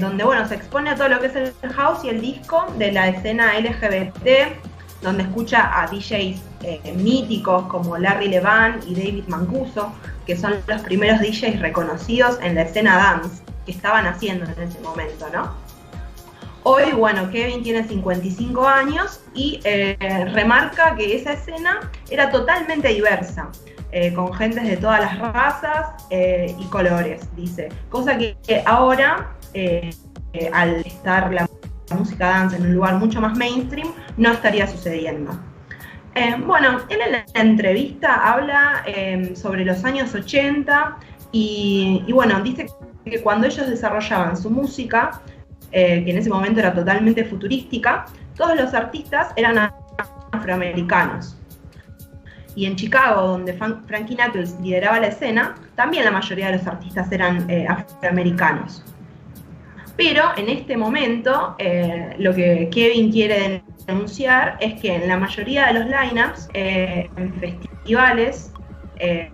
donde bueno, se expone a todo lo que es el house y el disco de la escena LGBT, donde escucha a DJs eh, míticos como Larry Levan y David Mancuso, que son los primeros DJs reconocidos en la escena dance que estaban haciendo en ese momento, ¿no? Hoy, bueno, Kevin tiene 55 años y eh, remarca que esa escena era totalmente diversa, eh, con gentes de todas las razas y colores, dice. Cosa que ahora, al estar la música dance en un lugar mucho más mainstream, no estaría sucediendo. Eh, bueno, él en la entrevista habla eh, sobre los años 80 y, bueno, dice que cuando ellos desarrollaban su música, eh, que en ese momento era totalmente futurística, todos los artistas eran afroamericanos. Y en Chicago, donde Frankie Knuckles lideraba la escena, también la mayoría de los artistas eran eh, afroamericanos. Pero en este momento, eh, lo que Kevin quiere denunciar es que en la mayoría de los lineups, eh, en festivales, eh,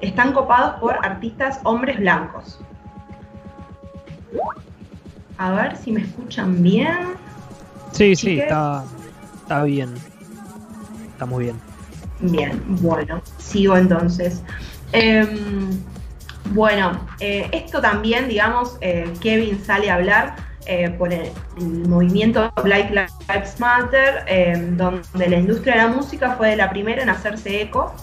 están copados por artistas hombres blancos. A ver si me escuchan bien. Sí, sí, está, está bien. Está muy bien. Bien, bueno, sigo entonces. Bueno, eh, esto también, digamos, eh, Kevin sale a hablar eh, por el, el movimiento Black Lives Matter, donde la industria de la música fue la primera en hacerse eco.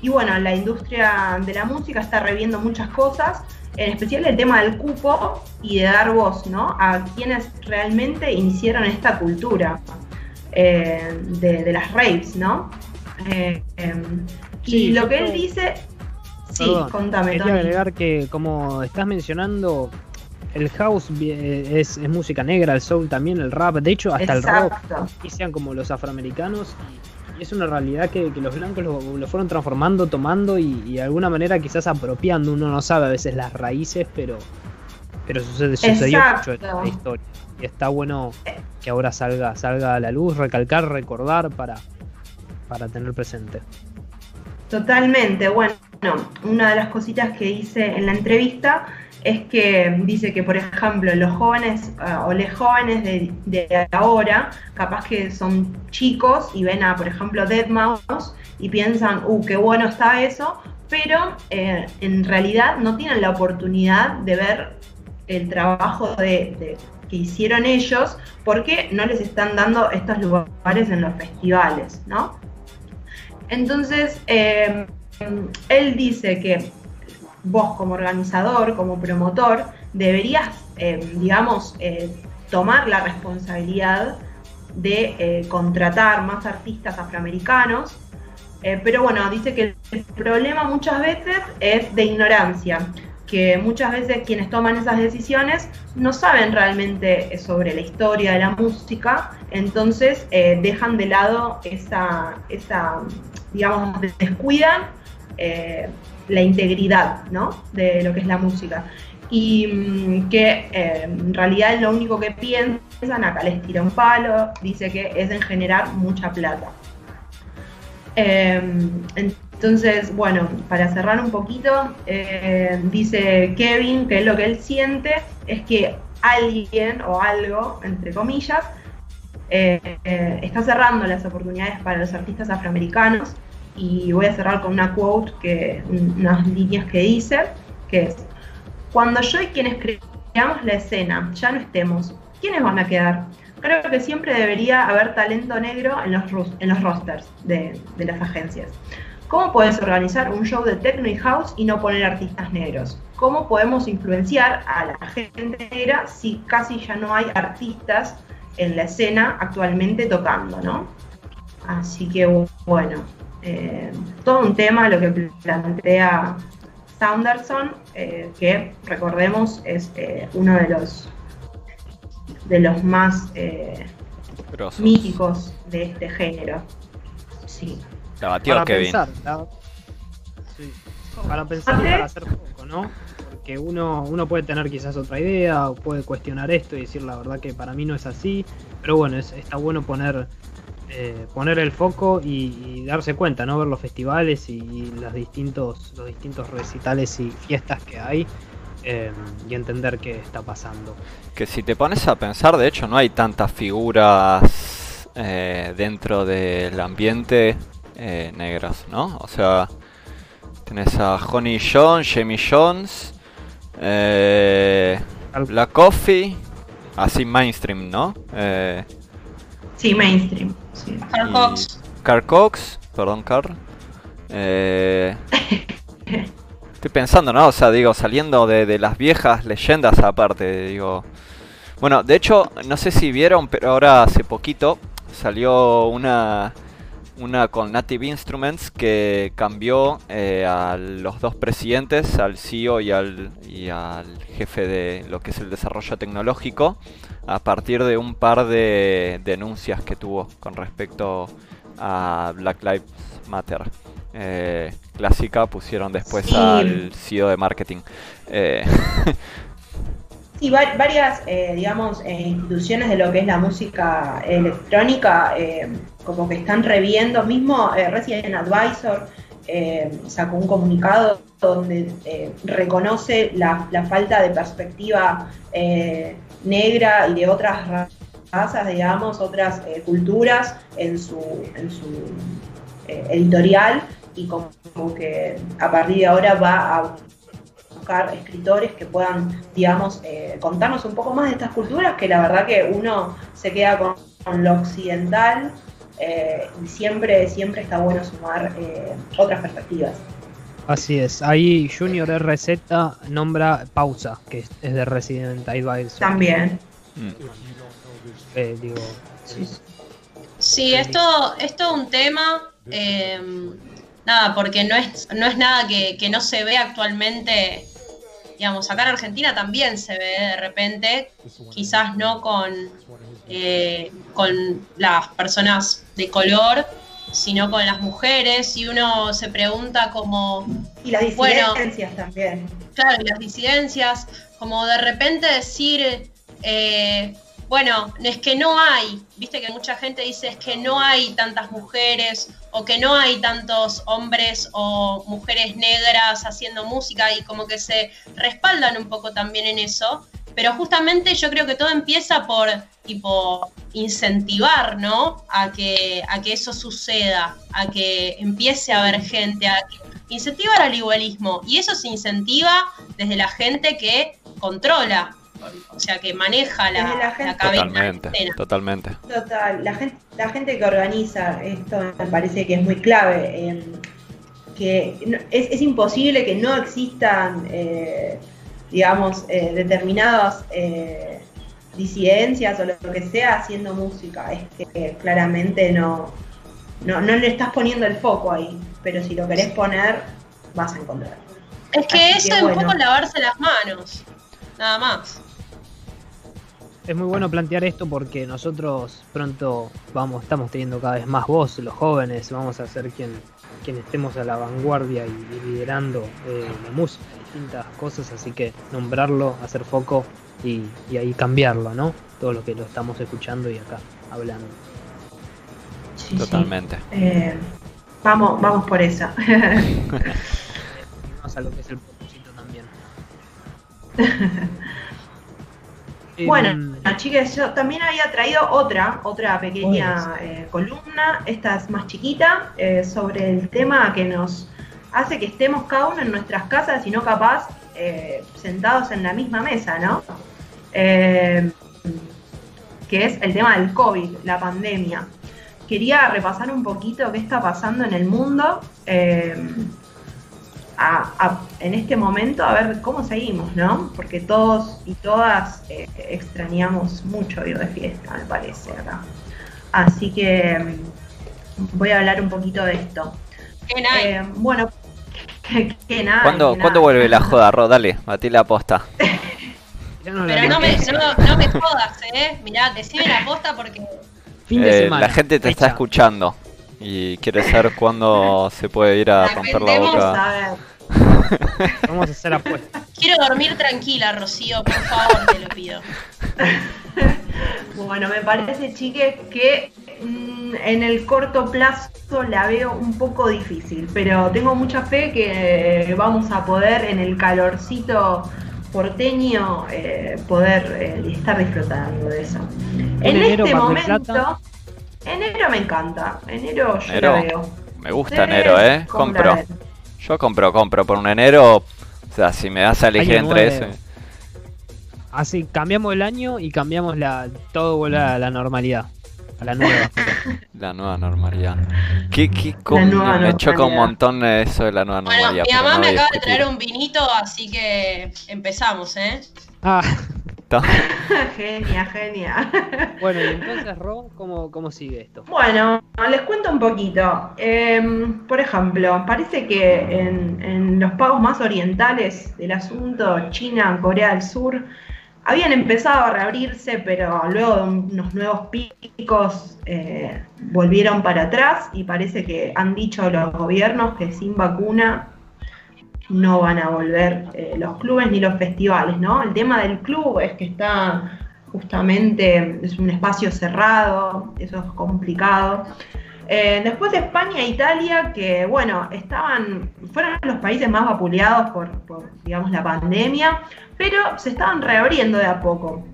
Y bueno, la industria de la música está reviendo muchas cosas, en especial el tema del cupo y de dar voz ¿no? a quienes realmente iniciaron esta cultura de, de las raves, ¿no? Em, Sí, y lo que él dice, sí, Perdón, contame, Quería Tony. agregar que, como estás mencionando, el house eh, es, es música negra, el soul también, el rap, de hecho, hasta el rock Exacto. inician como los afroamericanos y, y es una realidad que, que los blancos lo, lo fueron transformando, tomando y, y de alguna manera quizás apropiando. Uno no sabe a veces las raíces, pero pero sucede, sucedió mucho en la historia. Y está bueno que ahora salga, salga a la luz, recalcar, recordar para, para tener presente. Totalmente. Bueno, una de las cositas que hice en la entrevista es que dice que, por ejemplo, los jóvenes ah, o les jóvenes de, ahora, capaz que son chicos y ven a, por ejemplo, Dead Mouse y piensan, uh, qué bueno está eso, pero eh, en realidad no tienen la oportunidad de ver el trabajo de- que hicieron ellos porque no les están dando estos lugares en los festivales, ¿no? Entonces, eh, él dice que vos como organizador, como promotor, deberías, eh, digamos, eh, tomar la responsabilidad de eh, contratar más artistas afroamericanos. Eh, pero bueno, dice que el problema muchas veces es de ignorancia, que muchas veces quienes toman esas decisiones no saben realmente sobre la historia de la música, entonces dejan de lado esa, esa digamos, descuidan eh, la integridad ¿no? de lo que es la música. Y mm, que eh, en realidad lo único que piensan, acá les tira un palo, dice que es en generar mucha plata. Eh, entonces, bueno, para cerrar un poquito, dice Kevin que lo que él siente es que alguien o algo, entre comillas, está cerrando las oportunidades para los artistas afroamericanos y voy a cerrar con una quote, que, unas líneas que dice, que es, cuando yo y quienes creamos la escena ya no estemos, ¿quiénes van a quedar? Creo que siempre debería haber talento negro en los, en los rosters de, de las agencias. ¿Cómo puedes organizar un show de techno y house y no poner artistas negros? ¿Cómo podemos influenciar a la gente negra si casi ya no hay artistas en la escena actualmente tocando, ¿no? Así que bueno, eh, todo un tema lo que plantea Saunderson, eh, que recordemos es eh, uno de los de los más eh, míticos de este género. Sí. La batió para Kevin. pensar, la- sí. para pensar y para hacer poco, ¿no? que uno, uno puede tener quizás otra idea, o puede cuestionar esto y decir la verdad que para mí no es así, pero bueno, es- está bueno poner, eh, poner el foco y, y darse cuenta, ¿no? Ver los festivales y, y los, distintos, los distintos recitales y fiestas que hay eh, y entender qué está pasando. Que si te pones a pensar, de hecho, no hay tantas figuras eh, dentro del ambiente eh, negras, ¿no? O sea, tenés a Honey Jones, Jamie Jones, Black Coffee, así mainstream, ¿no? Sí, mainstream. Sí. Carl Cox. Carl Cox, perdón, Carl. Eh, estoy pensando, ¿no? O sea, digo, saliendo de, de las viejas leyendas aparte, digo. Bueno, de hecho, no sé si vieron, pero ahora hace poquito salió una una con Native Instruments que cambió eh, a los dos presidentes, al CEO y al, y al jefe de lo que es el desarrollo tecnológico, a partir de un par de denuncias que tuvo con respecto a Black Lives Matter. Eh, clásica pusieron después Sí. al CEO de marketing. Eh, [LAUGHS] Sí, va- varias, eh, digamos, eh, instituciones de lo que es la música electrónica, como que están reviendo, mismo Resident Advisor sacó un comunicado donde eh, reconoce la, la falta de perspectiva negra y de otras ra- razas, digamos, otras eh, culturas en su, en su eh, editorial y como, que a partir de ahora va a buscar escritores que puedan, digamos, eh, contarnos un poco más de estas culturas, que la verdad que uno se queda con, con lo occidental eh, y siempre, siempre está bueno sumar eh, otras perspectivas. Así es, ahí Junior RZ nombra Pausa, que es, de Resident Evil. También. mm. Eh, digo, Sí, sí. Sí, esto, esto es un tema, eh, nada, porque no es, no es nada que, que no se ve actualmente, digamos, acá en Argentina también se ve de repente, quizás no con, eh, con las personas de color, sino con las mujeres, y uno se pregunta como, Y las Bueno. disidencias también. claro, y las disidencias, como de repente decir, eh, bueno, es que no hay, viste que mucha gente dice es que no hay tantas mujeres o que no hay tantos hombres o mujeres negras haciendo música y como que se respaldan un poco también en eso, pero justamente yo creo que todo empieza por tipo incentivar, ¿no? A que, a que eso suceda, a que empiece a haber gente, a que incentivar al igualismo. Y eso se incentiva desde la gente que controla, o sea, que maneja la, la la gente. cabeza. Totalmente, totalmente. Total, la gente, la gente que organiza esto me parece que es muy clave. eh, que no- es, es imposible que no existan, eh, digamos, eh, determinadas eh, disidencias o lo que sea haciendo música. Es que claramente no, no, no le estás poniendo el foco ahí, pero si lo querés poner, vas a encontrar. Es que Así eso que es un poco lavarse las manos, nada más. Es muy bueno plantear esto porque nosotros pronto vamos, estamos teniendo cada vez más voz, los jóvenes, vamos a ser quien, quien estemos a la vanguardia y, y liderando eh, la música, distintas cosas, así que nombrarlo, hacer foco y, y ahí cambiarlo, ¿no? Todo lo que lo estamos escuchando y acá hablando. Sí, sí. Totalmente. Eh, vamos, vamos por eso. [LAUGHS] Vamos a lo que es el propósito también. [LAUGHS] Bueno, chicas, yo también había traído otra, otra pequeña eh, columna, esta es más chiquita, eh, sobre el tema que nos hace que estemos cada uno en nuestras casas y no capaz eh, sentados en la misma mesa, ¿no? Eh, que es el tema del COVID, la pandemia. Quería repasar un poquito qué está pasando en el mundo. A- a- en este momento a ver cómo seguimos, ¿no? Porque todos y todas eh, extrañamos mucho ir de fiesta, me parece, acá. Así que mm, voy a hablar un poquito de esto. ¿Qué? Eh, bueno, que, que nada. ¿Cuándo, que ¿cuándo nada. vuelve la joda, Ro? Dale, batí la aposta. [LAUGHS] tiranos la Pero no me, no, no me jodas, ¿eh? Mirá, decime la posta porque Fin de Eh, semana. la gente te está escuchando y quiere saber cuándo se puede ir a La romper la boca. a ver. [LAUGHS] Vamos a hacer apuestas. quiero dormir tranquila, Rocío, por favor, te lo pido. [LAUGHS] Bueno, me parece, chiques, que mm, en el corto plazo la veo un poco difícil, pero tengo mucha fe que vamos a poder en el calorcito porteño eh, poder eh, estar disfrutando de eso. En enero, este momento, enero me encanta, enero yo Enero, la veo. Me gusta Sí, enero, ¿eh? ¿cómo la Compro. Yo compro, compro. Por un enero, o sea, si me das a elegir Año entre nuevo. ese. Así cambiamos el año y cambiamos la todo vuelve a la normalidad. A la nueva. [LAUGHS] La nueva normalidad. ¿Qué, qué coño? nueva Me choca un montón eso de la nueva Bueno, normalidad. mi mamá no me acaba de traer un vinito, así que empezamos, ¿eh? ah, [LAUGHS] Genia, genia. bueno, y entonces, Ro, ¿cómo, cómo sigue esto? Bueno, les cuento un poquito. Em, por ejemplo, parece que en, en los pagos más orientales del asunto, China, Corea del Sur, habían empezado a reabrirse, pero luego de unos nuevos picos eh, volvieron para atrás y parece que han dicho los gobiernos que sin vacuna no van a volver eh, los clubes ni los festivales, ¿no? El tema del club es que está justamente, es un espacio cerrado, eso es complicado. Eh, después de España e Italia, que bueno, estaban, fueron los países más vapuleados por, digamos, la pandemia, pero se estaban reabriendo de a poco.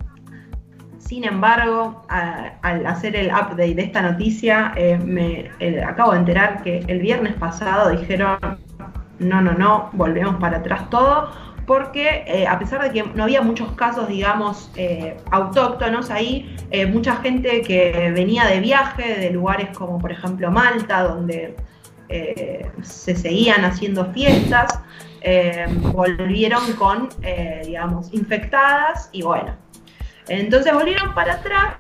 Sin embargo, al hacer el update de esta noticia, eh, me acabo de enterar que el viernes pasado dijeron, no, no, no, volvemos para atrás todo, porque eh, a pesar de que no había muchos casos, digamos, eh, autóctonos ahí, eh, mucha gente que venía de viaje de lugares como por ejemplo Malta, donde se seguían haciendo fiestas, volvieron con, digamos, infectadas y bueno. Entonces volvieron para atrás.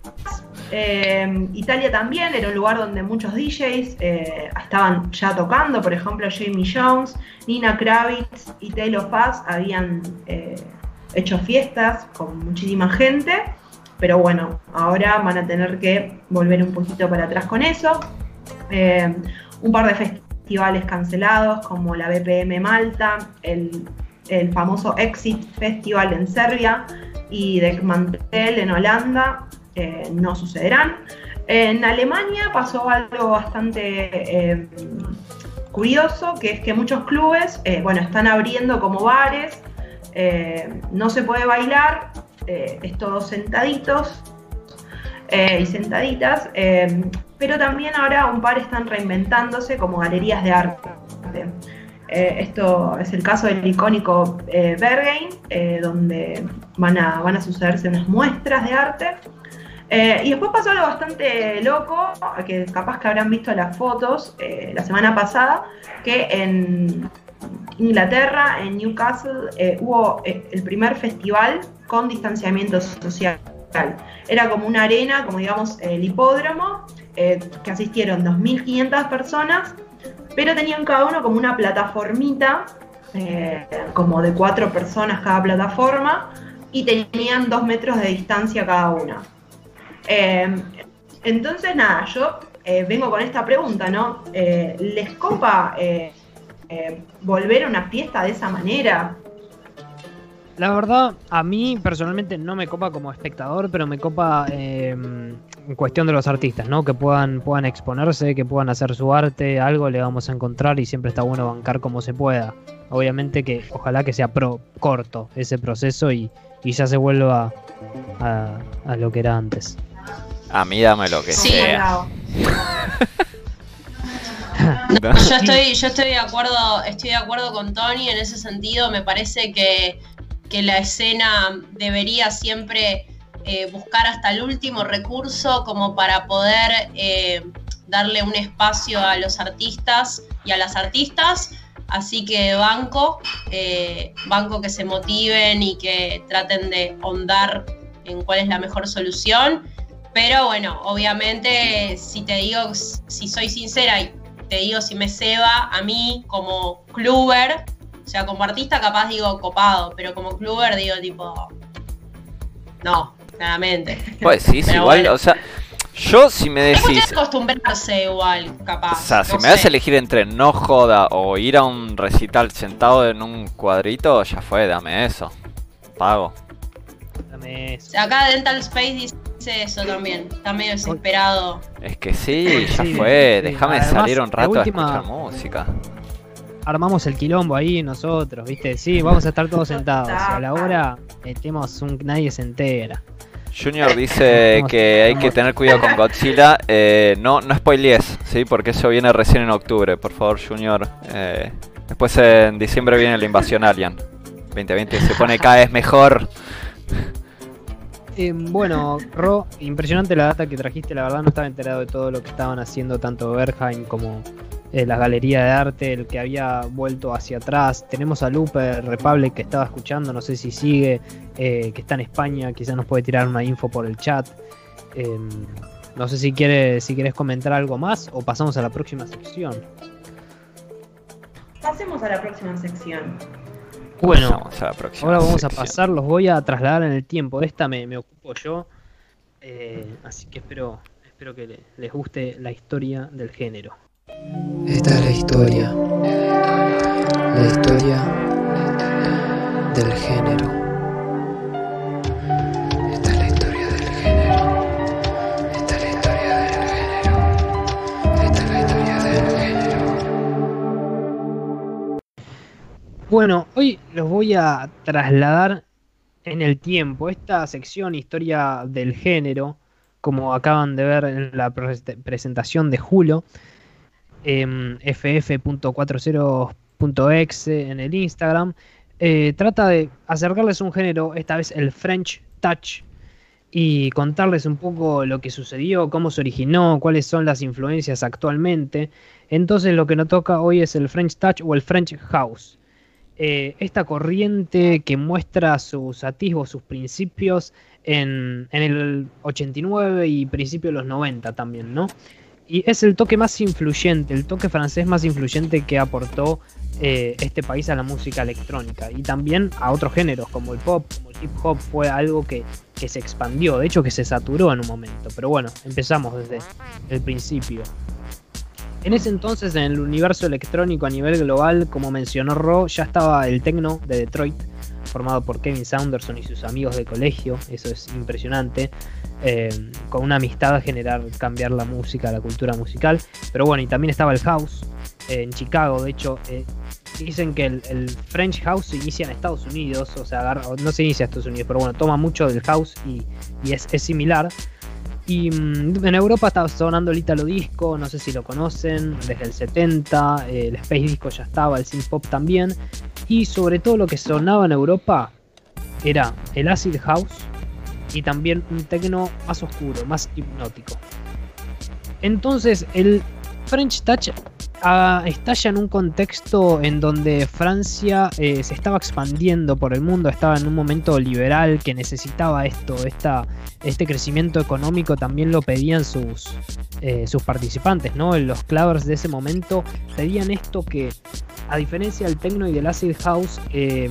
Eh, Italia también era un lugar donde muchos DJs eh, estaban ya tocando, por ejemplo Jamie Jones, Nina Kravitz y Taylor Paz habían eh, hecho fiestas con muchísima gente, pero bueno, ahora van a tener que volver un poquito para atrás con eso. Eh, un par de festivales cancelados como la BPM Malta, el, famoso Exit Festival en Serbia y Dekmantel en Holanda eh, no sucederán. En Alemania pasó algo bastante eh, curioso, que es que muchos clubes, eh, bueno, están abriendo como bares, no se puede bailar, es todos sentaditos y sentaditas, pero también ahora un par están reinventándose como galerías de arte. Esto es el caso del icónico eh, donde van a, van a sucederse unas muestras de arte. Eh, y después pasó algo bastante loco, que capaz que habrán visto las fotos eh, la semana pasada, que en Inglaterra, en Newcastle, eh, hubo el primer festival con distanciamiento social. Era como una arena, como digamos el hipódromo, que asistieron 2.500 personas, pero tenían cada uno como una plataformita, como de cuatro personas cada plataforma, y tenían dos metros de distancia cada una. Eh, entonces, nada, yo eh, vengo con esta pregunta, ¿no? Eh, ¿Les copa eh, eh, volver a una fiesta de esa manera? La verdad, a mí personalmente no me copa como espectador, pero me copa eh, en cuestión de los artistas, ¿no? Que puedan, puedan exponerse, que puedan hacer su arte, algo le vamos a encontrar y siempre está bueno bancar como se pueda. Obviamente que ojalá que sea pro corto ese proceso y, ya se vuelva a lo que era antes. A mí dame lo que Sí. sea. [LAUGHS] No, yo estoy, yo estoy de acuerdo, estoy de acuerdo con Tony en ese sentido. Me parece que, que la escena debería siempre eh, buscar hasta el último recurso como para poder eh, darle un espacio a los artistas y a las artistas. Así que banco, eh, banco que se motiven y que traten de ahondar en cuál es la mejor solución. Pero bueno, obviamente, si te digo, si soy sincera y te digo si me ceba a mí como cluber, o sea, como artista capaz digo copado, pero como cluber digo tipo, no, claramente. Pues sí, sí, igual, bueno. o sea, Yo, si me Es decís. de acostumbrarse igual, capaz. O sea, si me das a elegir entre no joda o ir a un recital sentado en un cuadrito, ya fue, dame eso. Pago. Dame eso. Acá Dental Space dice eso también. Está medio desesperado. Es que sí, ya Sí, fue. sí. Déjame Además, salir un rato última- a escuchar música. Armamos el quilombo ahí nosotros, ¿viste? Sí, vamos a estar todos sentados. A la hora metemos un. Nadie se entera. Junior [LAUGHS] dice que hay que tener cuidado con Godzilla. [LAUGHS] Eh, no, no spoilees, ¿sí? Porque eso viene recién en octubre. Por favor, Junior. Eh, después en diciembre viene la invasión Alien. 2020 se pone cada vez mejor. Eh, bueno, Ro, impresionante la data que trajiste. La verdad, no estaba enterado de todo lo que estaban haciendo tanto Berghain como eh, la galería de arte, el que había vuelto hacia atrás. Tenemos a Lupe Republic que estaba escuchando, no sé si sigue, eh, que está en España. Quizás nos puede tirar una info por el chat. Eh, no sé si quiere, si quieres comentar algo más o pasamos a la próxima sección. Pasemos a la próxima sección. Bueno, Pasamos a la próxima Ahora vamos a pasar, los voy a trasladar en el tiempo. De esta me, me ocupo yo. eh, así que espero, espero que le- les guste la historia del género. Esta es la historia. La historia del género. Bueno, hoy los voy a trasladar en el tiempo. Esta sección, historia del género, como acaban de ver en la pre- presentación de Julio, em, ff.40.exe en el Instagram, eh, trata de acercarles un género, esta vez el French Touch, y contarles un poco lo que sucedió, cómo se originó, cuáles son las influencias actualmente. Entonces lo que nos toca hoy es el French Touch o el French House. Eh, esta corriente que muestra sus atisbos, sus principios en, en el 89 y principio de los 90 también, ¿no? Y es el toque más influyente, el toque francés más influyente que aportó eh, este país a la música electrónica y también a otros géneros como el pop, como el hip hop, fue algo que, que se expandió, de hecho que se saturó en un momento, pero bueno, empezamos desde el principio. En ese entonces, en el universo electrónico a nivel global, como mencionó Ro, ya estaba el techno de Detroit, formado por Kevin Saunderson y sus amigos de colegio, eso es impresionante, eh, con una amistad a generar, cambiar la música, la cultura musical, pero bueno, y también estaba el house eh, en Chicago, de hecho, eh, dicen que el, French house se inicia en Estados Unidos, o sea, agarra- no se inicia en Estados Unidos, pero bueno, toma mucho del house y, es similar. Y mm, en Europa estaba sonando el Italo Disco, no sé si lo conocen, desde el 70, eh, el Space Disco ya estaba, el Synth Pop también. Y sobre todo lo que sonaba en Europa era el Acid House y también un techno más oscuro, más hipnótico. Entonces el French Touch ah, estalla en un contexto en donde Francia eh, se estaba expandiendo por el mundo, estaba en un momento liberal que necesitaba esto, esta, este crecimiento económico también lo pedían sus, eh, sus participantes, ¿no? Los clavers de ese momento pedían esto que, a diferencia del techno y del acid house, eh,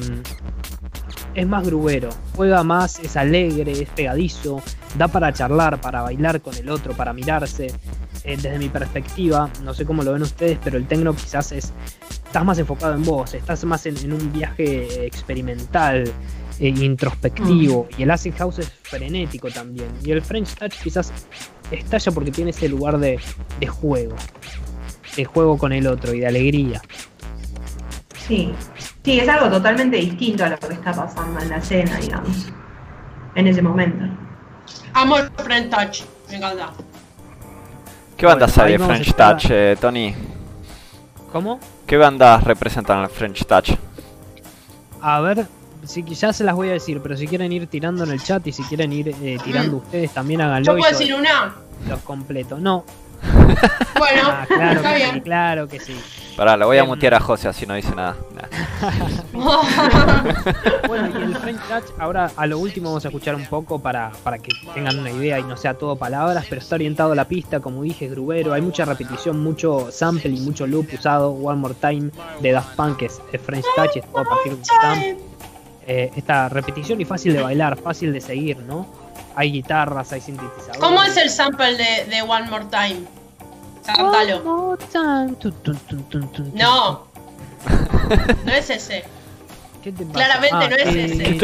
es más grubero, juega más, es alegre, es pegadizo, da para charlar, para bailar con el otro, para mirarse. Eh, desde mi perspectiva, no sé cómo lo ven ustedes, pero el techno quizás es. Estás más enfocado en vos, estás más en, en un viaje experimental, eh, introspectivo. Y el acid house es frenético también. Y el French touch quizás estalla porque tiene ese lugar de, de juego. De juego con el otro y de alegría. Sí, sí, es algo totalmente distinto a lo que está pasando en la escena, digamos, en ese momento. Amo el Friend Touch, me encanta. ¿Qué bandas Bueno, hay de French Touch, eh, Tony? ¿Cómo? ¿Qué bandas representan el French Touch? A ver, si ya se las voy a decir, pero si quieren ir tirando en el chat y si quieren ir eh, tirando ustedes también háganlo. ¿Yo puedo decir una? los completo. No, [LAUGHS] Bueno, ah, claro está que sí, bien. claro que sí. Pará, lo voy a Em. mutear a José así no dice nada. Nah. [LAUGHS] Bueno, y el French Touch, ahora a lo último vamos a escuchar un poco para, para que tengan una idea y no sea todo palabras, pero está orientado a la pista, como dije, es grubero, hay mucha repetición, mucho sample y mucho loop usado, One More Time de Daft Punk, que es el French Touch, es todo a partir de un sample. Eh, esta repetición y fácil de bailar, fácil de seguir, ¿no? Hay guitarras, hay sintetizadores. ¿Cómo es el sample de, de One More Time? Cántalo. One more time. No. No es ese. ¿Qué te pasa? Claramente no es ese.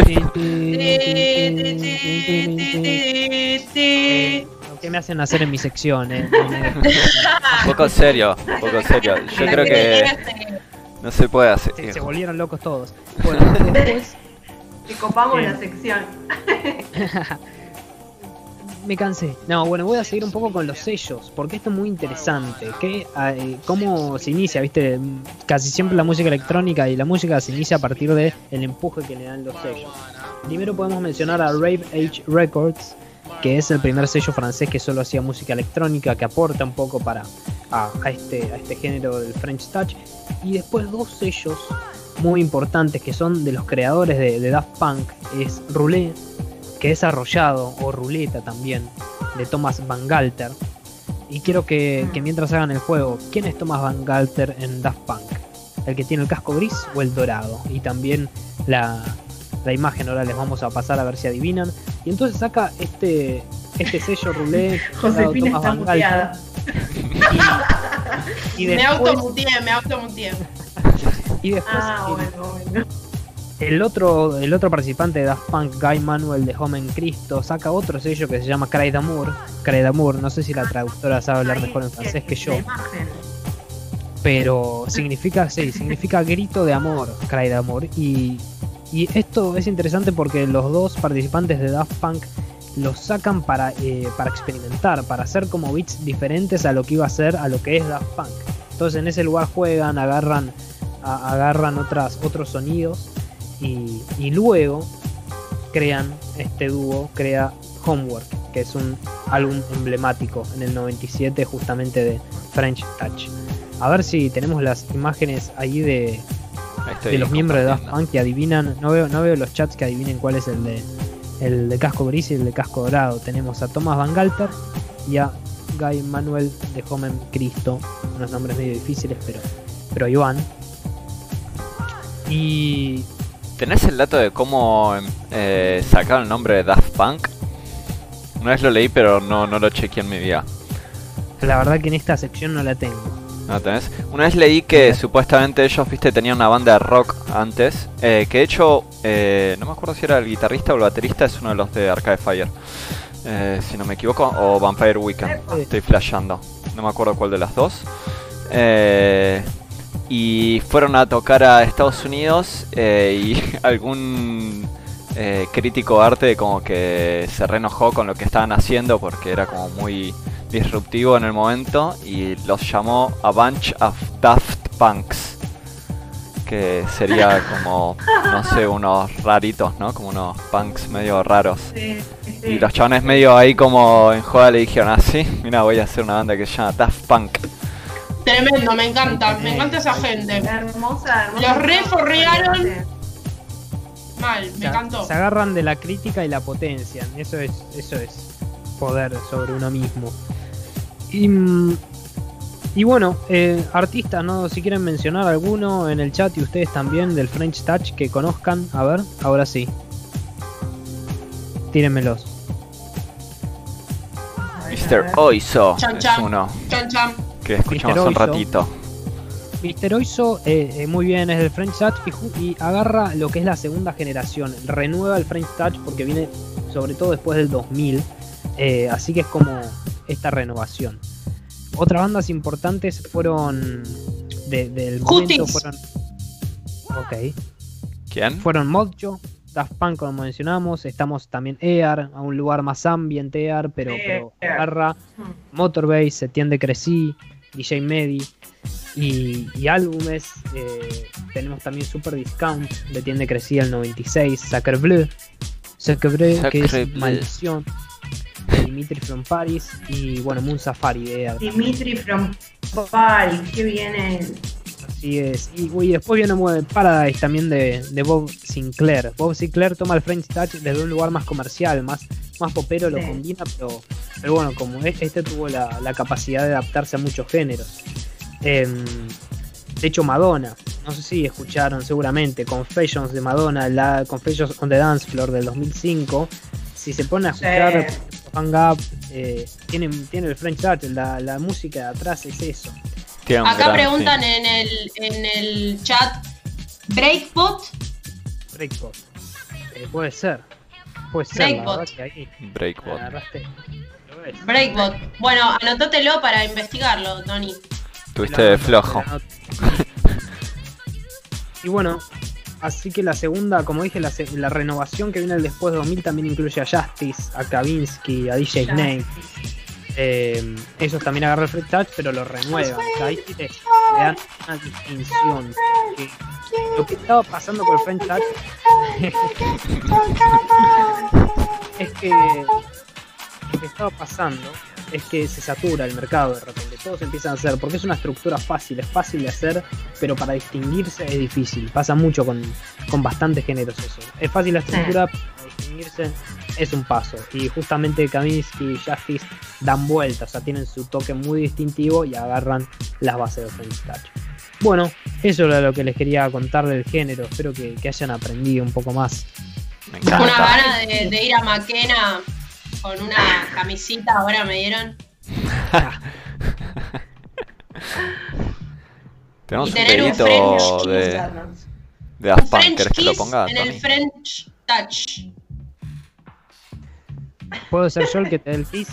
Eh, lo que me hacen hacer en mi sección, eh. Un poco serio, un poco serio. Yo creo que no se puede hacer. Se, se volvieron locos todos. Bueno, después Que copamos la sección. Me cansé. No, bueno, voy a seguir un poco con los sellos, porque esto es muy interesante. Que, eh, ¿Cómo se inicia? Viste, casi siempre la música electrónica y la música se inicia a partir del el empuje que le dan los sellos. Primero podemos mencionar a Rave Age Records, que es el primer sello francés que solo hacía música electrónica, que aporta un poco para a, este, a este género del French Touch. Y después dos sellos muy importantes que son de los creadores de, de Daft Punk, es Roulette que es arrollado o ruleta también de Thomas Van Galter. Y quiero que, que mientras hagan el juego, ¿quién es Thomas Van Galter en Daft Punk? ¿El que tiene el casco gris o el dorado? Y también la, la imagen, ahora les vamos a pasar a ver si adivinan. Y entonces saca este, este sello rulé [LAUGHS] Josefina Thomas está Van Galter. Y, y Me después, automuteé, me automuteé. y después Ah, bueno, bueno. El otro, el otro participante de Daft Punk, Guy Manuel de Home en Cristo, saca otro sello que se llama Cry d'Amour. Cry d'Amour, no sé si la traductora sabe hablar mejor en francés que yo, pero significa, sí, significa grito de amor, Cry d'Amour. Y, y esto es interesante porque los dos participantes de Daft Punk los sacan para, eh, para experimentar, para hacer como beats diferentes a lo que iba a ser, a lo que es Daft Punk. Entonces en ese lugar juegan, agarran, a- agarran otras, otros sonidos y, y luego crean este dúo, crea Homework, que es un álbum emblemático en el 97 justamente de French Touch. A ver si tenemos las imágenes ahí de, estoy de los miembros de Daft. Punk que adivinan, no veo, no veo los chats que adivinen cuál es el de el de casco gris y el de casco dorado. Tenemos a Thomas Van Galter y a Guy Manuel de Homen Cristo, unos nombres medio difíciles, pero pero van. Y ¿Tenés el dato de cómo eh, sacaron el nombre de Daft Punk? Una vez lo leí, pero no, no lo chequeé en mi vida. la verdad que en esta sección no la tengo. ¿No tenés? Una vez leí que supuestamente ellos, viste, tenían una banda de rock antes. eh, que de hecho, eh, no me acuerdo si era el guitarrista o el baterista, es uno de los de Arcade Fire. eh, si no me equivoco, o Vampire Weekend. Estoy flasheando. No me acuerdo cuál de las dos. Eh, y fueron a tocar a Estados Unidos eh, y [LAUGHS] algún eh, crítico de arte como que se reenojó con lo que estaban haciendo porque era como muy disruptivo en el momento y los llamó a bunch of Daft Punks que sería [LAUGHS] como no sé unos raritos no como unos punks medio raros. Sí, sí. y los chavales medio ahí como en joda le dijeron así mira voy a hacer una banda que se llama Daft Punk Tremendo, me encanta, me encanta esa gente. Hermosa, hermosa. Los reforrearon. Mal, me encantó. Se agarran de la crítica y la potencian. Eso es, eso es poder sobre uno mismo. Y, mm, y bueno, eh, artistas, ¿no? Si quieren mencionar alguno en el chat y ustedes también del French Touch que conozcan. A ver, ahora sí. Tírenmelos. Mr. Oizo Chan, es chan. uno Chan chan. Que escuchamos un Oizo. ratito Mr. Oizo, eh, eh, muy bien, es del French Touch y, agarra lo que es la segunda generación. Renueva el French Touch porque viene sobre todo después del 2000. eh, así que es como esta renovación. Otras bandas importantes fueron de- del momento fueron. Ok. ¿quién? Fueron Mojo, Daft Punk como mencionamos, estamos también EAR, a un lugar más ambient EAR, pero, pero agarra Motorbase, Setien de Crecy, DJ Medi y, y álbumes. eh, tenemos también Super Discount de Tiende Crecy el 96, Sacre Bleu, Sacre Bleu que es Bleu. Maldición, Dimitri from Paris y bueno, Moon Safari de. Dimitri from Paris, qué viene. Así es. Y uy, después viene Paradise también de, de Bob Sinclair. Bob Sinclair toma el French Touch desde un lugar más comercial, más, más popero, lo Sí. combina, pero, pero bueno, como este tuvo la, la capacidad de adaptarse a muchos géneros. Em, de hecho, Madonna, no sé si escucharon seguramente, Confessions de Madonna, la Confessions on the Dance Floor del 2005, si se pone a Sí. escuchar Hang Up, eh, tiene, tiene el French Touch, la, la música de atrás es eso. Acá gran- preguntan sí. en el, en el chat, ¿Breakbot? Breakbot. Eh, puede ser. Puede ser, Breakbot. ahí Breakbot. Breakbot. Bueno, anótatelo para investigarlo, Tony. Tuviste flojo. Y bueno, así que la segunda, como dije, la renovación que viene después de 2000 también incluye a Justice, a Kavinsky, a DJ Snake. Eh, ellos también agarran el Free Touch, pero lo renuevan. O sea, ahí sí le, le dan una distinción. Que lo que estaba pasando con el French Touch [LAUGHS] es que lo que estaba pasando es que se satura el mercado de repente, todos empiezan a hacer, porque es una estructura fácil, es fácil de hacer, pero para distinguirse es difícil, pasa mucho con, con bastantes géneros eso. Es fácil la estructura, para distinguirse es un paso, y justamente Kaminsky y Justice dan vueltas, o sea, tienen su toque muy distintivo y agarran las bases de French Touch. Bueno, eso era lo que les quería contar del género, espero que, que hayan aprendido un poco más. Me Una gana de, de ir a Maquena con una camisita, ahora me dieron. [LAUGHS] Tenemos Y un tener un de, de French ¿querés que lo kiss ponga, en el? French Touch. ¿Puedo ser yo el que te dé el [LAUGHS] kiss?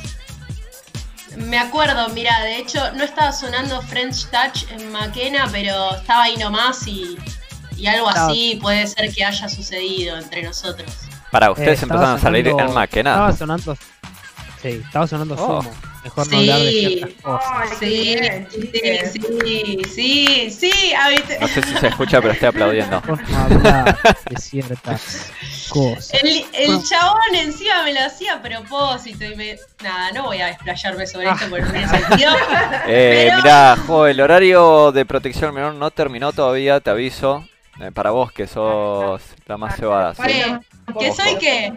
Me acuerdo, mira, de hecho no estaba sonando French Touch en Maquena, pero estaba ahí nomás y, y algo Estaba- así puede ser que haya sucedido entre nosotros. Para, Eh, ustedes estaba empezaron a salir en Maquena. Estaba sonando. Sí, estaba sonando Oh. sumo. Mejor no hablar de Sí. ciertas cosas. Sí, sí, sí, sí, No sé si se escucha, pero estoy aplaudiendo. Mejor no hablar de ciertas cosas. El, el Bueno. chabón encima me lo hacía a propósito y me. Nada, no voy a desplayarme sobre Ah. esto porque no tiene sentido. [LAUGHS] Eh, Pero- mirá, jo, el horario de protección al menor no terminó todavía, te aviso. Eh, para vos que sos la más cebada. ¿sí? ¿Qué? ¿Que soy qué?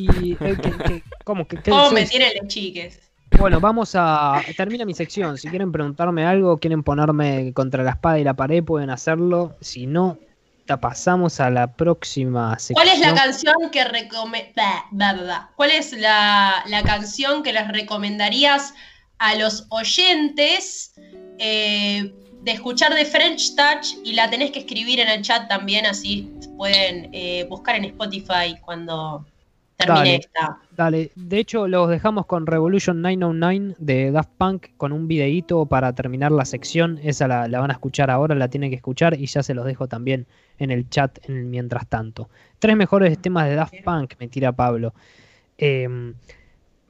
Y, eh, que- que- ¿Cómo que qué ¿Cómo soy? me tienen los chiques? Bueno, vamos a. Termina mi sección. Si quieren preguntarme algo, quieren ponerme contra la espada y la pared, pueden hacerlo. Si no, pasamos a la próxima sección. ¿Cuál es la canción que recome- bah, bah, bah, bah. ¿Cuál es la, la canción que les recomendarías a los oyentes eh, de escuchar de French Touch? Y la tenés que escribir en el chat también, así pueden eh, buscar en Spotify cuando termine Dale. esta. Dale, de hecho los dejamos con Revolution 909 de Daft Punk con un videíto para terminar la sección. Esa la, la van a escuchar ahora, la tienen que escuchar y ya se los dejo también en el chat en mientras tanto. Tres mejores temas de Daft Punk, me tira Pablo. Eh,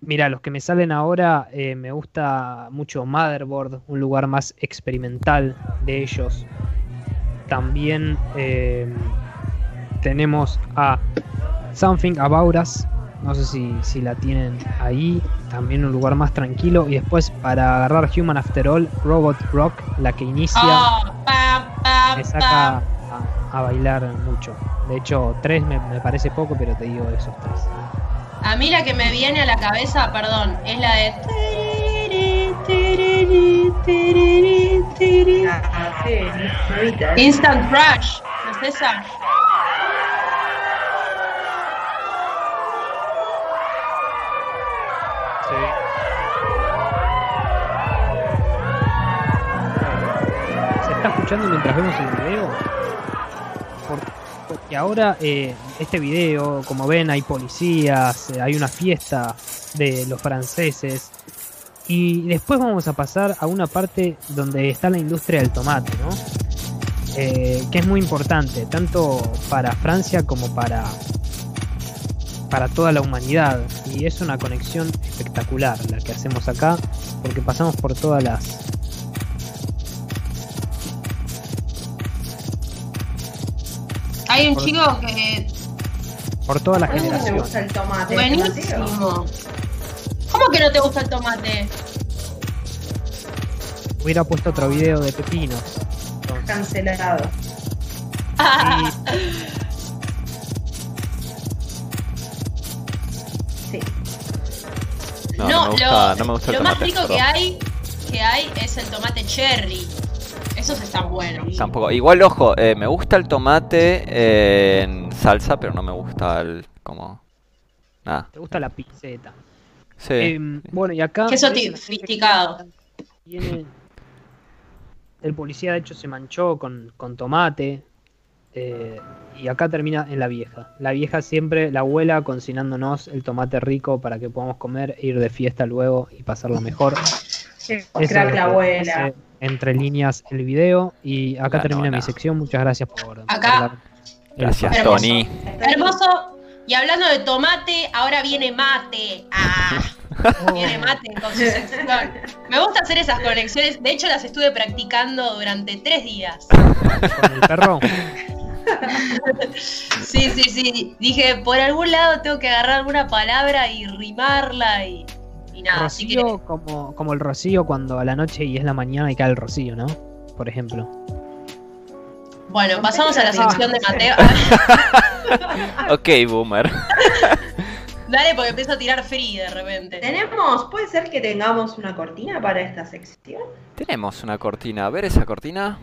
mira, los que me salen ahora, eh, me gusta mucho Motherboard, un lugar más experimental de ellos. También eh, tenemos a Something About Us, no sé si, si la tienen ahí, también un lugar más tranquilo. Y después para agarrar Human After All, Robot Rock, la que inicia, Oh, pam, pam, me saca a, a bailar mucho. De hecho, tres me, me parece poco, pero te digo esos tres. A mí la que me viene a la cabeza, perdón, es la de. Instant Crush. ¿No es esa? Mientras vemos el video? Por- porque ahora eh, este video, como ven, hay policías, eh, hay una fiesta de los franceses. Y después vamos a pasar a una parte donde está la industria del tomate, ¿no? Eh, que es muy importante, tanto para Francia como para, para toda la humanidad. Y es una conexión espectacular la que hacemos acá, porque pasamos por todas las, Hay un Por- chico que. por todas las A mí me generaciones. gusta el tomate. Buenísimo. ¿Cómo que no te gusta el tomate? Hubiera puesto otro video de pepinos. Cancelado. [LAUGHS] Sí. No, no, me gusta, no me gusta el lo más rico que hay, que hay es el tomate cherry. Esos están buenos. Tampoco. Igual, ojo, eh, me gusta el tomate eh, en salsa, pero no me gusta el como Nada. Te gusta la pizzeta. Sí. Em, bueno, y acá. Queso sofisticado. Tiene... El policía, de hecho, se manchó con, con tomate. eh, y acá termina en la vieja. La vieja siempre, la abuela, cocinándonos el tomate rico para que podamos comer, e ir de fiesta luego y pasarlo mejor. Crack la abuela. entre líneas el video. Y acá La termina nona. mi sección. Muchas gracias por. Acá. por Gracias. Hermoso. Tony. Hermoso. Y hablando de tomate, ahora viene mate. Ah, viene mate con su sección. Me gusta hacer esas conexiones. De hecho, las estuve practicando durante tres días. Con el perro. Sí, sí, sí. Dije, por algún lado tengo que agarrar alguna palabra y rimarla y, y nada. Así que Rocío como, como el rocío cuando a la noche y es la mañana y cae el rocío, ¿no? Por ejemplo. Bueno, pasamos a la sección de [LAUGHS] Mateo. [LAUGHS] Ok, boomer. [LAUGHS] Dale, porque empiezo a tirar free de repente. Tenemos, puede ser que tengamos una cortina para esta sección. Tenemos una cortina. A ver esa cortina.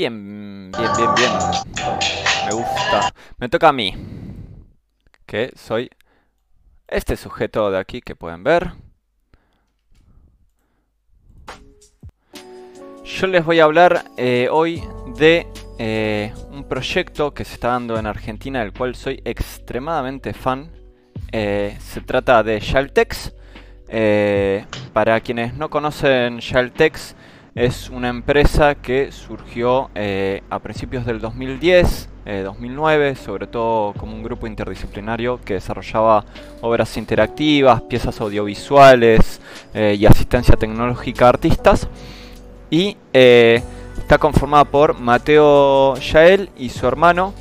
Bien, bien, bien, bien. Me gusta. Me toca a mí. Que soy este sujeto de aquí que pueden ver. Yo les voy a hablar eh, hoy de eh, un proyecto que se está dando en Argentina, del cual soy extremadamente fan. Eh, se trata de Shaltex. Para quienes no conocen Shaltex, es una empresa que surgió eh, a principios del 2010, eh, 2009, sobre todo como un grupo interdisciplinario que desarrollaba obras interactivas, piezas audiovisuales eh, y asistencia tecnológica a artistas. Y eh, está conformada por Mateo Yael y su hermano,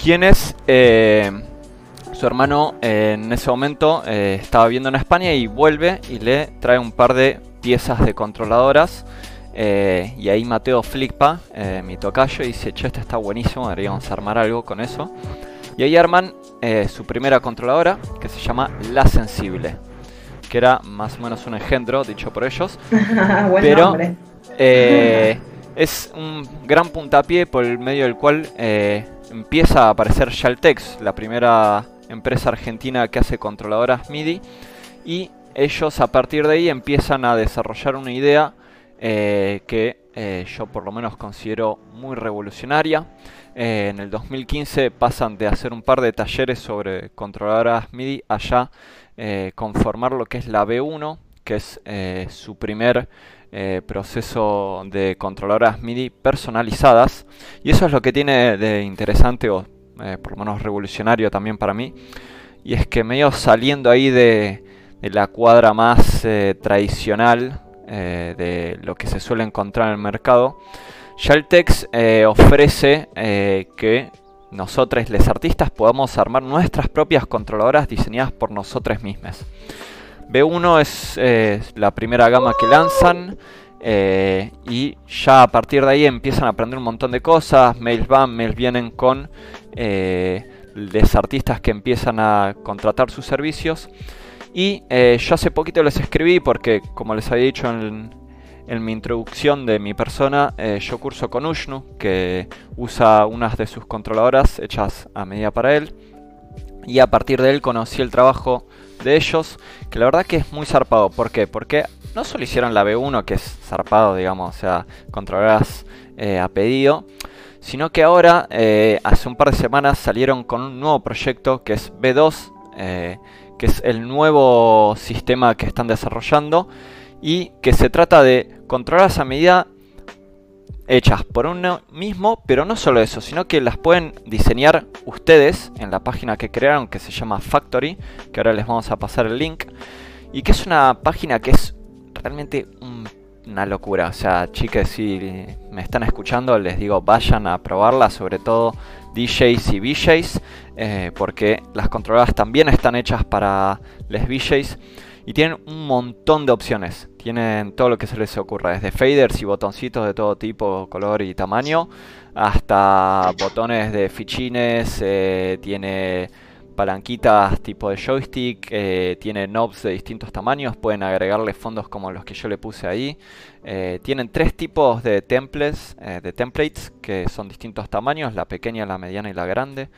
quienes su hermano en ese momento estaba viviendo en España y vuelve y le trae un par de piezas de controladoras. Eh, y ahí Mateo flipa, eh, mi tocayo, y dice, che, este está buenísimo, deberíamos armar algo con eso. Y ahí arman eh, su primera controladora, que se llama La Sensible, que era más o menos un engendro, dicho por ellos, [LAUGHS] Buen Pero- es un gran puntapié por el medio del cual empieza a aparecer Shaltex, la primera empresa argentina que hace controladoras MIDI. Y ellos a partir de ahí empiezan a desarrollar una idea eh, que eh, yo por lo menos considero muy revolucionaria. Eh, en el 2015 pasan de hacer un par de talleres sobre controladoras MIDI allá eh, conformar lo que es la B1, que es su primer proceso de controladoras MIDI personalizadas. Y eso es lo que tiene de interesante, o por lo menos revolucionario también para mí. Y es que medio saliendo ahí de, la cuadra más tradicional eh, de lo que se suele encontrar en el mercado, Shaltex eh, ofrece eh, que nosotros, los artistas, podamos armar nuestras propias controladoras diseñadas por nosotros mismos. B1 es eh, la primera gama que lanzan y ya a partir de ahí empiezan a aprender un montón de cosas. Mails van, mails vienen con los artistas que empiezan a contratar sus servicios. Y eh, yo hace poquito les escribí porque, como les había dicho en, mi introducción de mi persona, eh, yo curso con Ushnu, que usa unas de sus controladoras hechas a medida para él. Y a partir de él conocí el trabajo de ellos, que la verdad que es muy zarpado. ¿Por qué? Porque no solo hicieron la B1, que es zarpado, digamos, o sea, controladoras eh, a pedido, sino que ahora, eh, hace un par de semanas, salieron con un nuevo proyecto que es B2, eh, que es el nuevo sistema que están desarrollando y que se trata de controladoras a medida hechas por uno mismo, pero no solo eso, sino que las pueden diseñar ustedes en la página que crearon que se llama Factory, que ahora les vamos a pasar el link, y que es una página que es realmente una locura. O sea, chicas, si me están escuchando, les digo, vayan a probarla, sobre todo DJs y VJs, eh, porque las controladoras también están hechas para les VJs. Y tienen un montón de opciones. Tienen todo lo que se les ocurra, desde faders y botoncitos de todo tipo, color y tamaño, hasta botones de fichines, eh, tiene palanquitas tipo de joystick, eh, tiene knobs de distintos tamaños, pueden agregarle fondos como los que yo le puse ahí. Eh, tienen tres tipos de templates, eh, de templates que son distintos tamaños, la pequeña, la mediana y la grande.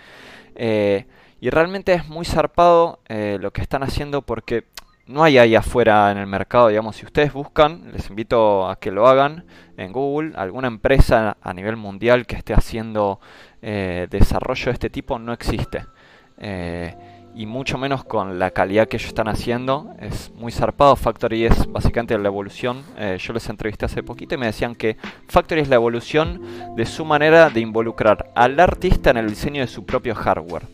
Eh, y realmente es muy zarpado lo que están haciendo porque no hay ahí afuera en el mercado, digamos, si ustedes buscan, les invito a que lo hagan en Google, alguna empresa a nivel mundial que esté haciendo desarrollo de este tipo no existe. Eh, y mucho menos con la calidad que ellos están haciendo. Es muy zarpado. Factory es básicamente la evolución. Eh, yo les entrevisté hace poquito y me decían que Factory es la evolución de su manera de involucrar al artista en el diseño de su propio hardware.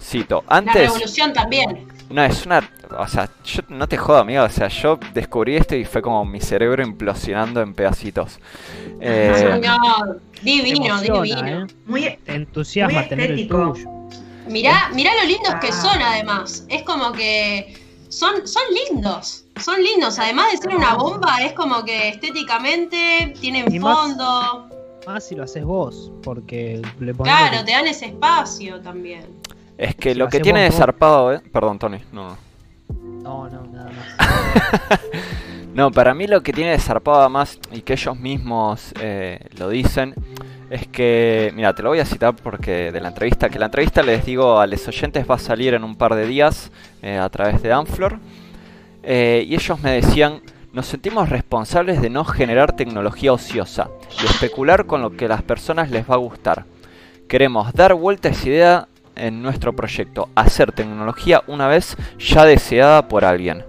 Cito, La antes... revolución también. No, es una. O sea, yo no te jodo, amigo. O sea, yo descubrí esto y fue como mi cerebro implosionando en pedacitos. Eh, Señor, Te divino, emociona, divino. ¿eh? Muy, Te entusiasma Muy tener el estético. tuyo. Mirá, mirá lo lindos que Ah. son además. Es como que son, son lindos. Son lindos. Además de ser una bomba, es como que estéticamente tienen Y más- fondo. Más si lo haces vos, porque le pones. Claro, te dan ese espacio también. es que Si lo lo que tiene de vos- zarpado, ¿eh? Perdón, Tony. No, no. No, no, nada más. [LAUGHS] No, para mí lo que tiene de zarpado además, y que ellos mismos eh, lo dicen, es que, mira, te lo voy a citar porque de la entrevista, que la entrevista les digo a los oyentes va a salir en un par de días eh, a través de Danflor, eh, y ellos me decían, nos sentimos responsables de no generar tecnología ociosa y especular con lo que a las personas les va a gustar. Queremos dar vuelta a esa idea en nuestro proyecto, hacer tecnología una vez ya deseada por alguien.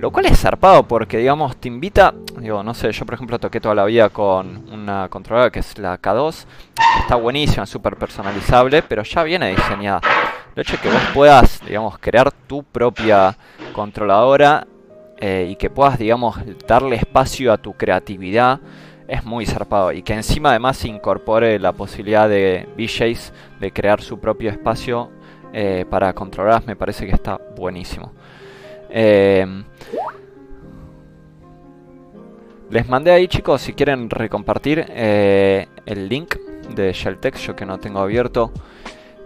Lo cual es zarpado porque, digamos, te invita, digo, no sé, yo por ejemplo toqué toda la vida con una controladora que es la K2, que está buenísima, súper personalizable, pero ya viene diseñada. El hecho de que vos puedas, digamos, crear tu propia controladora eh, y que puedas, digamos, darle espacio a tu creatividad es muy zarpado. Y que encima además se incorpore la posibilidad de VJs de crear su propio espacio eh, para controladoras me parece que está buenísimo. Eh, les mandé ahí chicos si quieren recompartir eh, el link de Shelltex, yo que no tengo abierto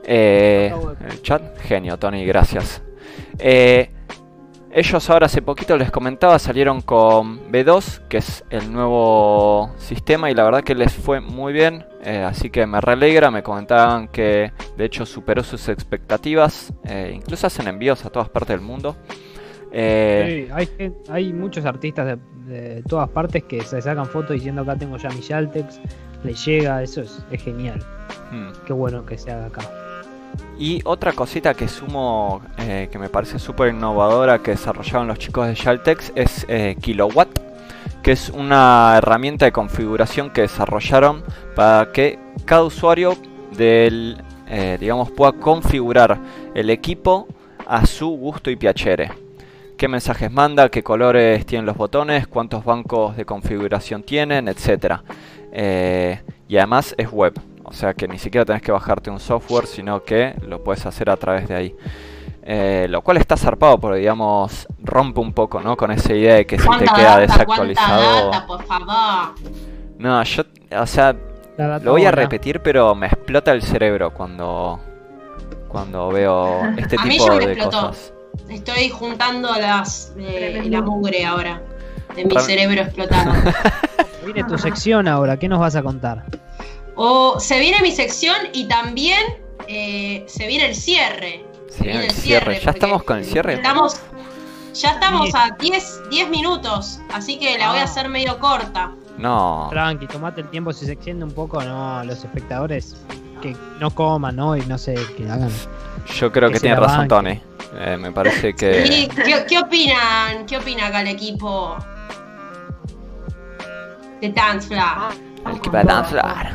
eh, el chat. Genio, Tony, gracias. Eh, ellos ahora hace poquito les comentaba, salieron con B2, que es el nuevo sistema, y la verdad que les fue muy bien. eh, así que me realegra, me comentaban que de hecho superó sus expectativas. eh, incluso hacen envíos a todas partes del mundo. Eh, Sí, hay, muchos artistas de, de todas partes que se sacan fotos diciendo acá tengo ya mi Yaltex, le llega, eso es, es genial. hmm. Qué bueno que se haga acá. Y otra cosita que sumo eh, que me parece súper innovadora que desarrollaron los chicos de Shaltex es eh, Kilowatt, que es una herramienta de configuración que desarrollaron para que cada usuario del, eh, digamos, pueda configurar el equipo a su gusto y piacere. Qué mensajes manda, qué colores tienen los botones, cuántos bancos de configuración tienen, etc. y además es web. O sea que ni siquiera tenés que bajarte un software, sino que lo puedes hacer a través de ahí. Eh, lo cual está zarpado porque, digamos, rompe un poco, ¿no? Con esa idea de que si te ¿Cuánta queda data, desactualizado... data, por favor? No, yo, o sea, lo voy a repetir, pero me explota el cerebro cuando, cuando veo [LAUGHS] este A mí tipo de explotó. cosas. Estoy juntando las eh, la mugre ahora. De mi cerebro explotado. [LAUGHS] Viene tu sección ahora, ¿qué nos vas a contar? O se viene mi sección y también eh, se viene el cierre. Se viene el cierre. ¿Ya porque estamos con el cierre? Estamos, ya estamos a 10, 10 minutos, así que la voy a Ah. hacer medio corta. No, Tranqui, tomate el tiempo, si se extiende un poco, no, los espectadores que no coman, ¿no? Y no sé, que hagan. yo creo que que tiene razón. Tony. Eh, me parece que... [LAUGHS] ¿Y qué, qué opinan? ¿Qué opina acá el equipo de Dance Floor? El va a danzar.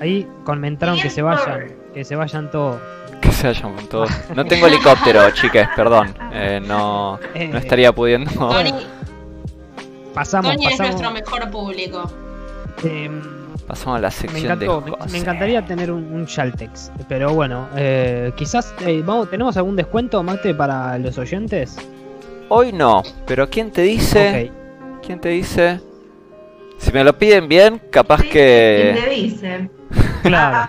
Ahí comentaron que se vayan, que se vayan todos. Que se vayan con todo. [LAUGHS] No tengo helicóptero, chiques, perdón. Eh, no, no estaría pudiendo. Tony, Pasamos, Tony es nuestro mejor público. eh, Pasamos a la Me, sección de encantó, me, José. me encantaría tener un, un Shaltex, pero bueno, eh, quizás eh, vamos, ¿tenemos algún descuento, Mate, para los oyentes? Hoy no, pero ¿quién te dice? Ok, ¿Quién te dice? Si me lo piden bien, capaz ¿Quién que... te dice? [LAUGHS] claro.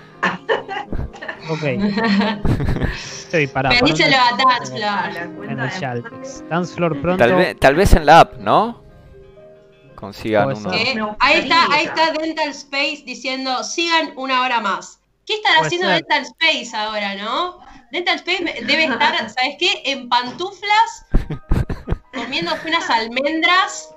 ok. [LAUGHS] Estoy parado. A Dance A Floor. la En cuenta el de- Shaltex. Dance Floor pronto. Tal vez, tal vez en la app, ¿no? Consigan uno. Eh, ahí está, ahí está Dental Space diciendo sigan una hora más. ¿Qué estará Puede haciendo ser. Dental Space ahora, no? Dental Space debe estar, [LAUGHS] ¿sabes qué? En pantuflas, comiéndose unas almendras.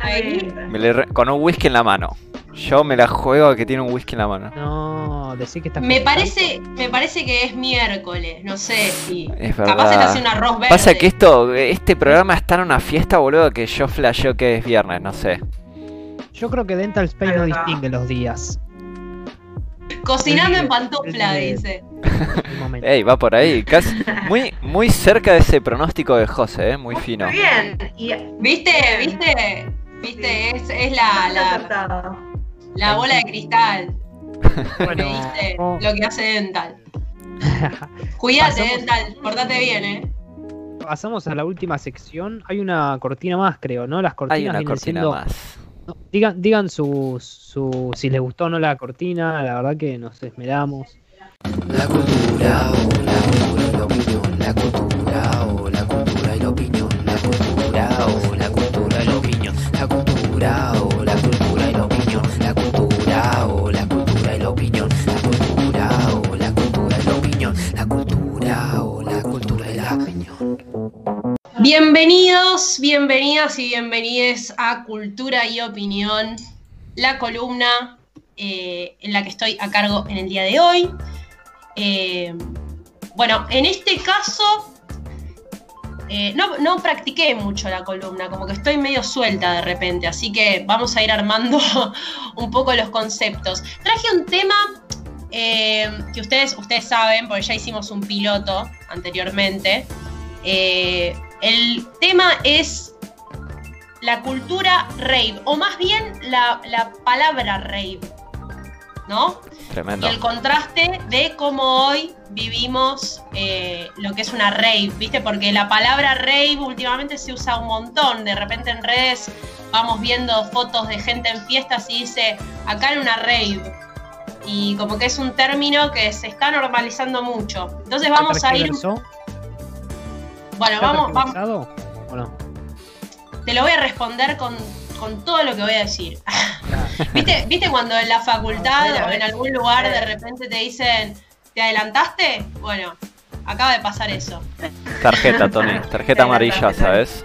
Ahí. Me le re- Con un whisky en la mano. Yo me la juego a que tiene un whisky en la mano. No, decir que está Me parece, me parece que es miércoles, no sé si. Es Capaz está verdad. haciendo un arroz verde. Pasa que esto, este programa está en una fiesta, boludo, que yo flasheo que es viernes, no sé. Yo creo que Dental Space no distingue los días. Cocinando en pantufla, el- dice. [LAUGHS] momento. Ey, va por ahí. [LAUGHS] Casi, muy, muy cerca de ese pronóstico de José, eh, muy fino. Muy bien. Y ¿Viste? ¿Viste? ¿Viste? Es, es la, la, bola de cristal. [LAUGHS] Bueno, oh, lo que hace Dental. Cuídate, Pasamos- Dental, portate bien, eh. pasamos a la última sección. Hay una cortina más, creo, ¿no? Las cortinas Hay una vienen cortina siendo- más. No, digan, digan su, su, si les gustó o no la cortina, la verdad que nos esmeramos. La cultura o la cultura y la opinión, la cultura o la cultura y la opinión, la cultura o la cultura y la opinión, la cultura o la cultura y la opinión, la cultura o la cultura y la opinión, la cultura o la cultura y la opinión, la cultura o la cultura y la opinión. Bienvenidos, bienvenidas y bienvenides a Cultura y Opinión, la columna eh, en la que estoy a cargo en el día de hoy. Eh, bueno, en este caso eh, no, practiqué mucho la columna, como que estoy medio suelta de repente, así que vamos a ir armando [LAUGHS] un poco los conceptos. Traje un tema eh, que ustedes, ustedes saben, porque ya hicimos un piloto anteriormente. El tema es la cultura rave, o más bien la palabra rave, ¿no? Y el contraste de cómo hoy vivimos eh, lo que es una rave, ¿viste? Porque la palabra rave últimamente se usa un montón. De repente en redes vamos viendo fotos de gente en fiestas y dice, acá en una rave. Y como que es un término que se está normalizando mucho. Entonces vamos a ir... Bueno, ¿Está vamos, vamos, tergiversado ¿O no? te lo voy a responder con, con todo lo que voy a decir. [LAUGHS] ¿Viste, ¿Viste cuando en la facultad o en algún lugar de repente te dicen, ¿te adelantaste? Bueno, acaba de pasar eso. Tarjeta, Tony. [LAUGHS] Tarjeta amarilla, ¿sabes?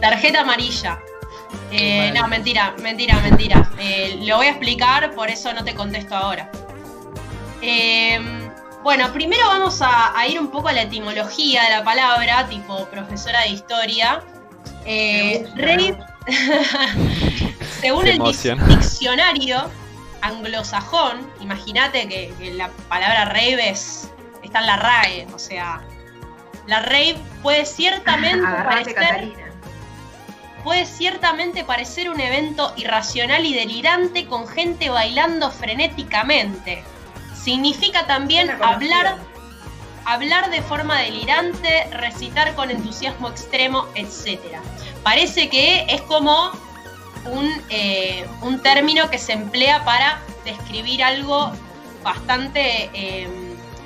Tarjeta amarilla. Eh, Vale. no, mentira, mentira, mentira. Eh, lo voy a explicar, por eso no te contesto ahora. Eh, bueno, primero vamos a, a ir un poco a la etimología de la palabra, tipo profesora de historia. Eh, rave, [LAUGHS] según el diccionario anglosajón, imagínate que, que la palabra rave es, está en la RAE, o sea, la rave puede ciertamente parecer Catalina. puede ciertamente parecer un evento irracional y delirante con gente bailando frenéticamente. Significa también hablar, hablar de forma delirante, recitar con entusiasmo extremo, etc. Parece que es como un, eh, un término que se emplea para describir algo bastante eh,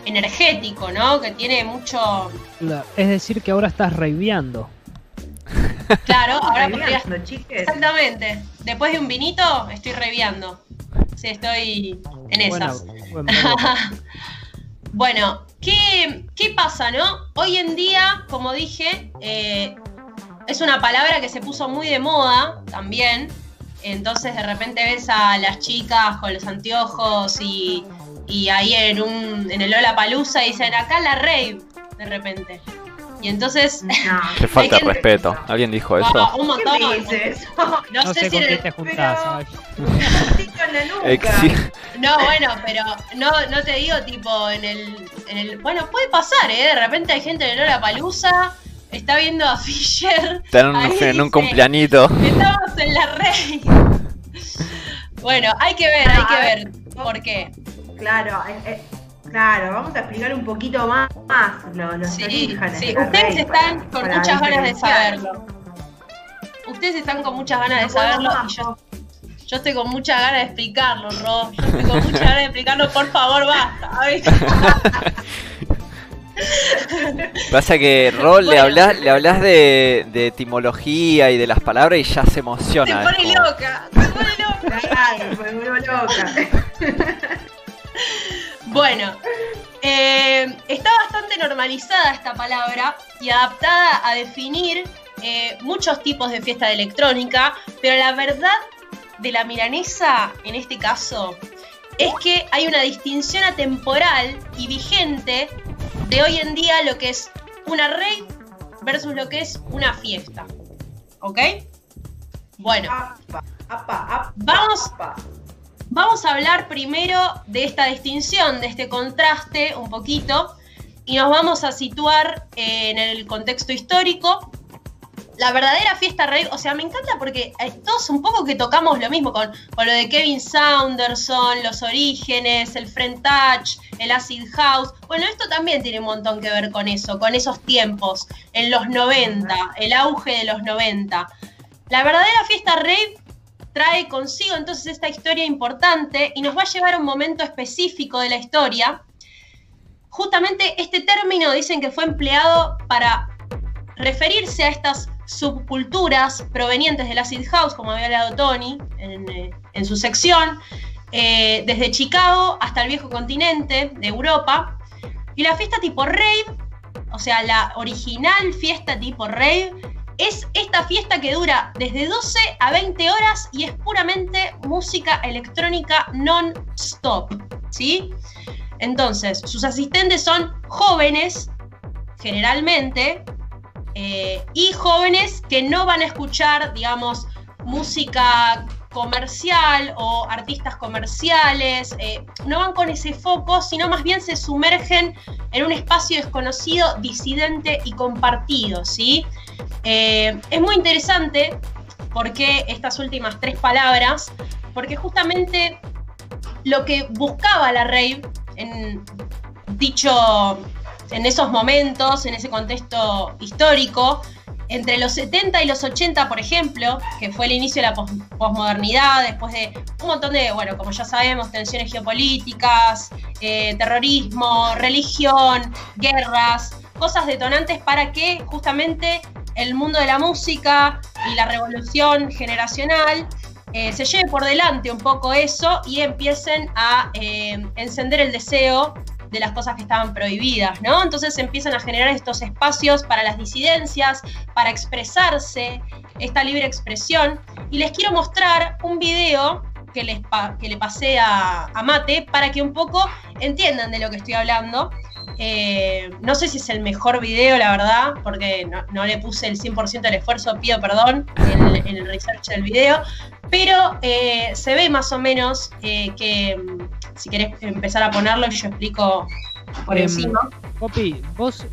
energético, ¿no? Que tiene mucho... Es decir, que ahora estás raiveando. Claro, ahora podría Reviando, chiques. Exactamente. Después de un vinito, estoy reviando. Sí, estoy en esas. [LAUGHS] bueno, ¿qué, qué pasa, no? Hoy en día, como dije, eh, es una palabra que se puso muy de moda también. Entonces, de repente ves a las chicas con los anteojos y, y ahí en, un, en el Lola Palusa dicen acá la rave, de repente. Y entonces, No. [LAUGHS] Qué falta de gente- respeto. ¿Alguien dijo ah, eso? un montón. ¿Qué dices? [LAUGHS] No, No sé, sé si con en qué el- te juntás. pero- [LAUGHS] No, bueno, pero no, no te digo tipo en el, en el. Bueno, puede pasar, ¿eh? De repente hay gente de Lola Palusa, está viendo a Fisher. Están en un, ahí en un. Estamos en la rey. [LAUGHS] Bueno, hay que ver, hay que ver por qué. Claro, eh, eh, claro, vamos a explicar un poquito más, más lo- los Sí, orígenes sí. Ustedes están para- con para muchas ganas de saberlo. Ustedes están con muchas ganas de No saberlo más, y yo, yo estoy con muchas ganas de explicarlo, Ro. Yo estoy con muchas ganas de explicarlo, por favor, basta. [LAUGHS] [LAUGHS] Pasa que, Ro, le Bueno. hablas, le hablas de, de etimología y de las palabras y ya se Se emociona. es pone como- loca, se pone loca. Claro, me vuelvo loca. [LAUGHS] Bueno, eh, está bastante normalizada esta palabra y adaptada a definir eh, muchos tipos de fiesta de electrónica, pero la verdad de la milanesa en este caso es que hay una distinción atemporal y vigente de hoy en día lo que es una rave versus lo que es una fiesta. ¿Ok? Bueno. Apa, apa, apa, Vamos. Vamos a hablar primero de esta distinción, de este contraste un poquito, y nos vamos a situar en el contexto histórico. La verdadera fiesta rave, o sea, me encanta porque eh, todos un poco que tocamos lo mismo con, con lo de Kevin Saunderson, los orígenes, el French Touch, el Acid House. Bueno, esto también tiene un montón que ver con eso, con esos tiempos, en los 90, el auge de los 90. La verdadera fiesta rave trae consigo entonces esta historia importante y nos va a llevar a un momento específico de la historia. Justamente este término dicen que fue empleado para referirse a estas subculturas provenientes del acid house, como había hablado Tony en, eh, su sección, eh, desde Chicago hasta el viejo continente de Europa. Y la fiesta tipo rave, o sea, la original fiesta tipo rave, es esta fiesta que dura desde 12 a 20 horas y es puramente música electrónica non-stop, ¿sí? Entonces, sus asistentes son jóvenes, generalmente, eh, y jóvenes que no van a escuchar, digamos, música comercial o artistas comerciales, eh, no van con ese foco, sino más bien se sumergen en un espacio desconocido, disidente y compartido, ¿sí? Eh, es muy interesante porque estas últimas tres palabras, porque justamente lo que buscaba la rave en dicho en esos momentos, en ese contexto histórico, entre los 70 y los 80, por ejemplo, que fue el inicio de la pos- posmodernidad, después de un montón de, bueno, como ya sabemos, tensiones geopolíticas, eh, terrorismo, religión, guerras, cosas detonantes para que justamente el mundo de la música y la revolución generacional eh, se lleve por delante un poco eso y empiecen a eh, encender el deseo de las cosas que estaban prohibidas, ¿no? Entonces se empiezan a generar estos espacios para las disidencias, para expresarse, esta libre expresión. Y les quiero mostrar un video que, les que le pasé a, Mate para que un poco entiendan de lo que estoy hablando. Eh, no sé si es el mejor video, la verdad, porque no, le puse el 100% del esfuerzo, pido perdón en, el research del video, pero eh, se ve más o menos eh, que si querés empezar a ponerlo, yo explico por Em, encima. Poppy, vos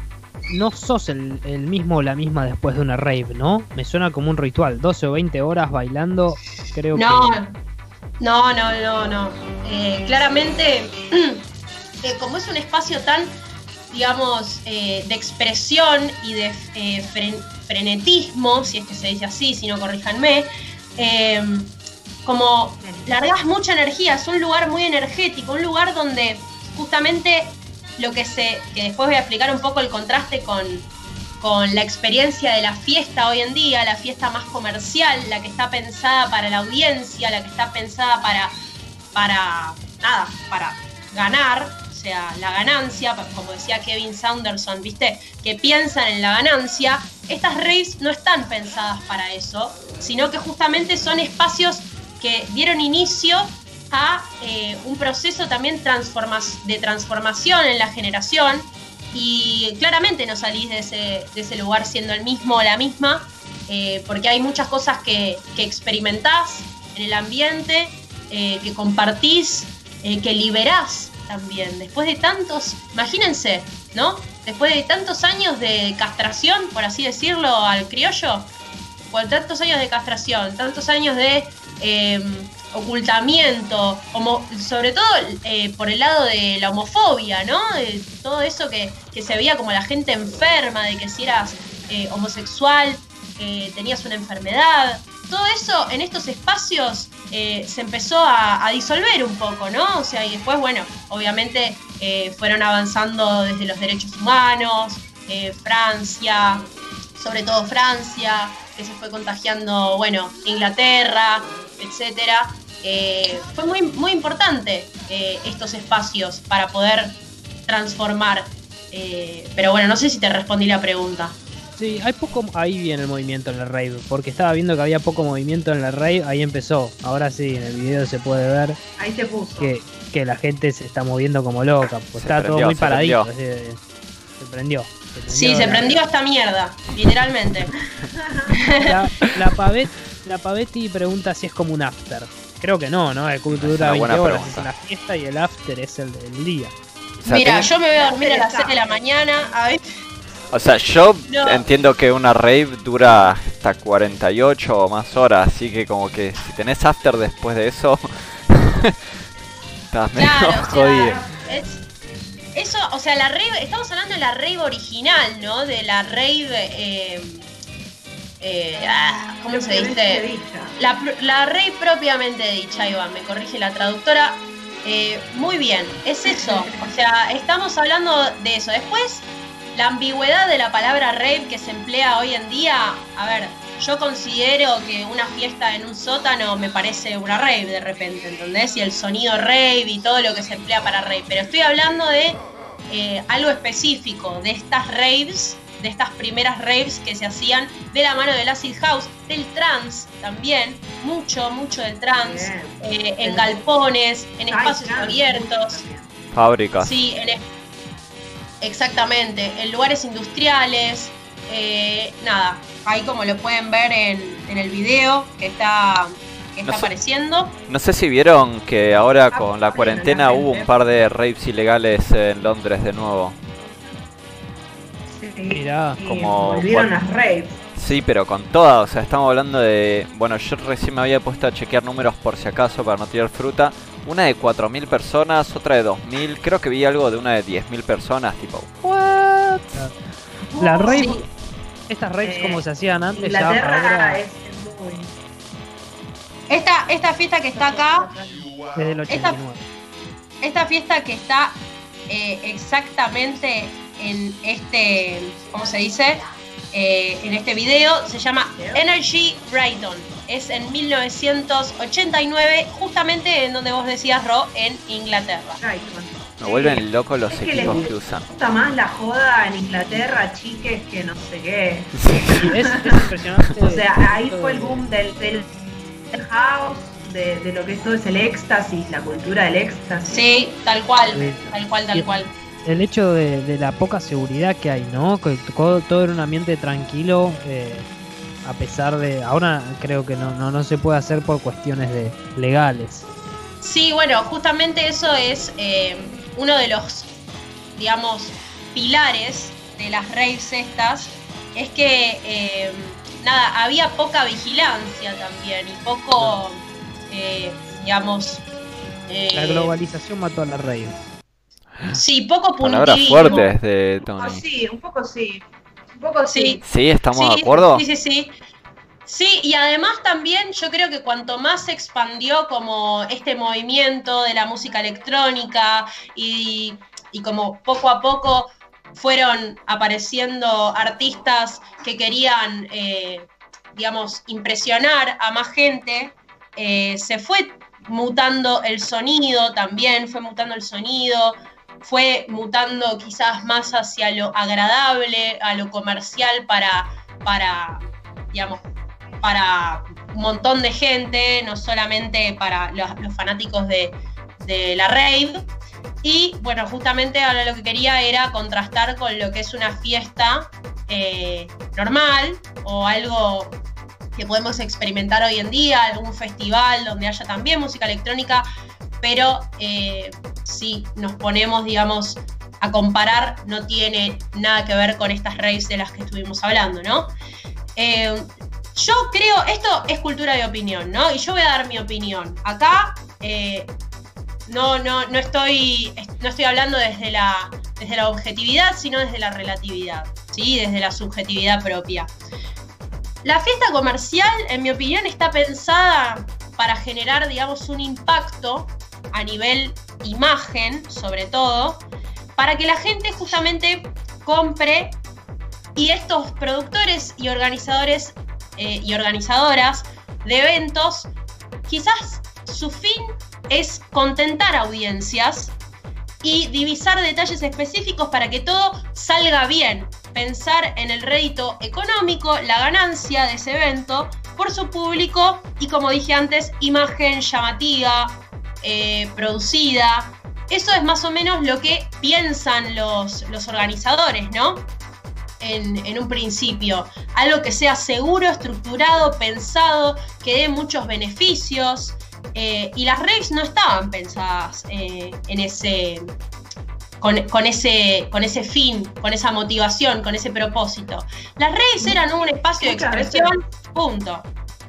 no sos el, el mismo o la misma después de una rave, ¿no? Me suena como un ritual, 12 o 20 horas bailando, creo No, que... no, no, no, no. Eh, claramente, [CLEARS THROAT] eh, como es un espacio tan, digamos, eh, de expresión y de eh, fren- frenetismo, si es que se dice así, si no corríjanme, eh, como largas mucha energía, es un lugar muy energético, un lugar donde justamente lo que se, que después voy a explicar un poco el contraste con, con la experiencia de la fiesta hoy en día, la fiesta más comercial, la que está pensada para la audiencia, la que está pensada para, para nada, para ganar, o sea, la ganancia, como decía Kevin Saunderson, ¿viste? Que piensan en la ganancia. Estas raves no están pensadas para eso, sino que justamente son espacios que dieron inicio a eh, un proceso también de transformación en la generación y claramente no salís de ese, lugar siendo el mismo o la misma, eh, porque hay muchas cosas que, que experimentás en el ambiente, eh, que compartís, que liberás también. Después de tantos, imagínense, ¿no? Después de tantos años de castración, por así decirlo, al criollo, por tantos años de castración, tantos años de eh, ocultamiento, sobre todo eh, por el lado de la homofobia, ¿no? Todo eso que, que se veía como la gente enferma, de que si eras eh, homosexual eh, tenías una enfermedad. Todo eso en estos espacios se empezó a, disolver un poco, ¿no? O sea, y después, bueno, obviamente fueron avanzando desde los derechos humanos, Francia, sobre todo Francia, que se fue contagiando, bueno, Inglaterra, etcétera. Eh, fue muy, muy importante eh, estos espacios para poder transformar. Eh, pero bueno, no sé si te respondí la pregunta. Sí, hay poco. Ahí viene el movimiento en la rave. Porque estaba viendo que había poco movimiento en la rave. Ahí empezó. Ahora sí, en el video se puede ver Ahí se puso. que, que la gente se está moviendo como loca. Pues Se estaba todo muy se paradito. prendió. así de- se prendió. Se Sí, se la- prendió esta mierda, literalmente. La, [LAUGHS] la, Pavet- la Pavetti pregunta si es como un after. Creo que no, ¿no? El dura una 20 buena horas, pregunta. es una fiesta y el after es el, el día. O sea, Mira, tenés- yo me voy a dormir a las 6 de la mañana. A ver, O sea, yo No. entiendo que una rave dura hasta 48 o más horas, así que como que si tenés after después de eso, [LAUGHS] estás medio claro, o jodido. sea, es- eso, o sea, la rave, estamos hablando de la rave original, ¿no? De la rave, eh, eh, ah, ¿cómo se dice? La, la rey propiamente dicha, Iván, me corrige la traductora. Eh, muy bien, es eso. O sea, estamos hablando de eso. Después, la ambigüedad de la palabra rave que se emplea hoy en día. A ver, yo considero que una fiesta en un sótano me parece una rave de repente, ¿entendés? Y el sonido rave y todo lo que se emplea para rave. Pero estoy hablando de eh, algo específico, de estas raves, de estas primeras raves que se hacían de la mano del acid house, del trance también, mucho, mucho del trance, eh, en galpones, en espacios abiertos. Fábricas. Sí, en exactamente, en lugares industriales. Eh, nada, ahí como lo pueden ver en, en el video que está, que está No sé. apareciendo. No sé si vieron que ahora con la cuarentena hubo un par de raves ilegales en Londres de nuevo. Sí, Mirá, como- volvieron bueno. las raves. Sí, pero con todas, o sea, estamos hablando de... Bueno, yo recién me había puesto a chequear números por si acaso para no tirar fruta. Una de 4.000 personas, otra de 2.000, creo que vi algo de una de 10.000 personas, tipo... La rave, Sí. estas raves Eh, como se hacían antes, ya Inglaterra ahora, es muy. Esta, esta fiesta que está acá, desde el 89. esta fiesta que está eh, exactamente en este, ¿cómo se dice? Eh, en este video se llama Energy Brighton. Es en 1989, justamente en donde vos decías, Ro, en Inglaterra. Brighton. Me vuelven locos los Es que les equipos que usan. gusta más la joda en Inglaterra, chiques, que no sé qué. Sí, es, es impresionante. O sea, ahí fue el boom del, del house, de, de lo que todo es el éxtasis, la cultura del éxtasis. Sí, tal cual, tal cual, tal cual. el hecho de, de la poca seguridad que hay, ¿no? Que todo, todo era un ambiente tranquilo, eh, a pesar de... Ahora creo que no, no, no se puede hacer por cuestiones de legales. Sí, bueno, justamente eso es eh, uno de los, digamos, pilares de las raves estas, es que, eh, nada, había poca vigilancia también y poco, eh, digamos... eh, La globalización mató a la rave. Sí, poco Palabras puntillismo. fuertes de Ah, Tony. sí, un poco sí. Un poco sí. Sí. Sí, ¿estamos Sí, de acuerdo? Sí, sí, sí. Sí, y además también yo creo que cuanto más se expandió como este movimiento de la música electrónica y, como poco a poco fueron apareciendo artistas que querían, eh, digamos, impresionar a más gente, eh, se fue mutando el sonido también, fue mutando el sonido, fue mutando quizás más hacia lo agradable, a lo comercial para, para digamos, para un montón de gente, no solamente para los, fanáticos de, de la rave. Y bueno, justamente ahora lo que quería era contrastar con lo que es una fiesta eh, normal o algo que podemos experimentar hoy en día, algún festival donde haya también música electrónica, pero eh, si nos ponemos, digamos, a comparar, no tiene nada que ver con estas raves de las que estuvimos hablando, ¿no? Eh, Yo creo, esto es cultura de opinión, ¿no? Y yo voy a dar mi opinión. Acá eh, no, no, no, estoy, no estoy hablando desde la, desde la objetividad, sino desde la relatividad, ¿sí? Desde la subjetividad propia. La fiesta comercial, en mi opinión, está pensada para generar, digamos, un impacto a nivel imagen, sobre todo, para que la gente justamente compre y estos productores y organizadores eh, y organizadoras de eventos, quizás su fin es contentar audiencias y divisar detalles específicos para que todo salga bien. Pensar en el rédito económico, la ganancia de ese evento por su público y como dije antes, imagen llamativa, eh, producida. Eso es más o menos lo que piensan los, los organizadores, ¿no? En, en, un principio. Algo que sea seguro, estructurado, pensado, que dé muchos beneficios. Eh, y las raves no estaban pensadas eh, en ese con, con, ese, con ese fin, con esa motivación, con ese propósito. Las raves eran un espacio de expresión, punto.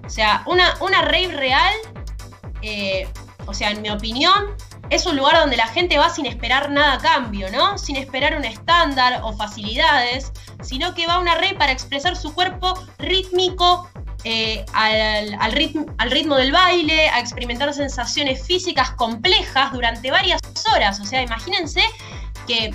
O sea, una, una rave real, eh, o sea, en mi opinión, es un lugar donde la gente va sin esperar nada a cambio, ¿no? Sin esperar un estándar o facilidades, sino que va a una rave para expresar su cuerpo rítmico, eh, al, ritmo, del baile, a experimentar sensaciones físicas complejas durante varias horas. O sea, imagínense que,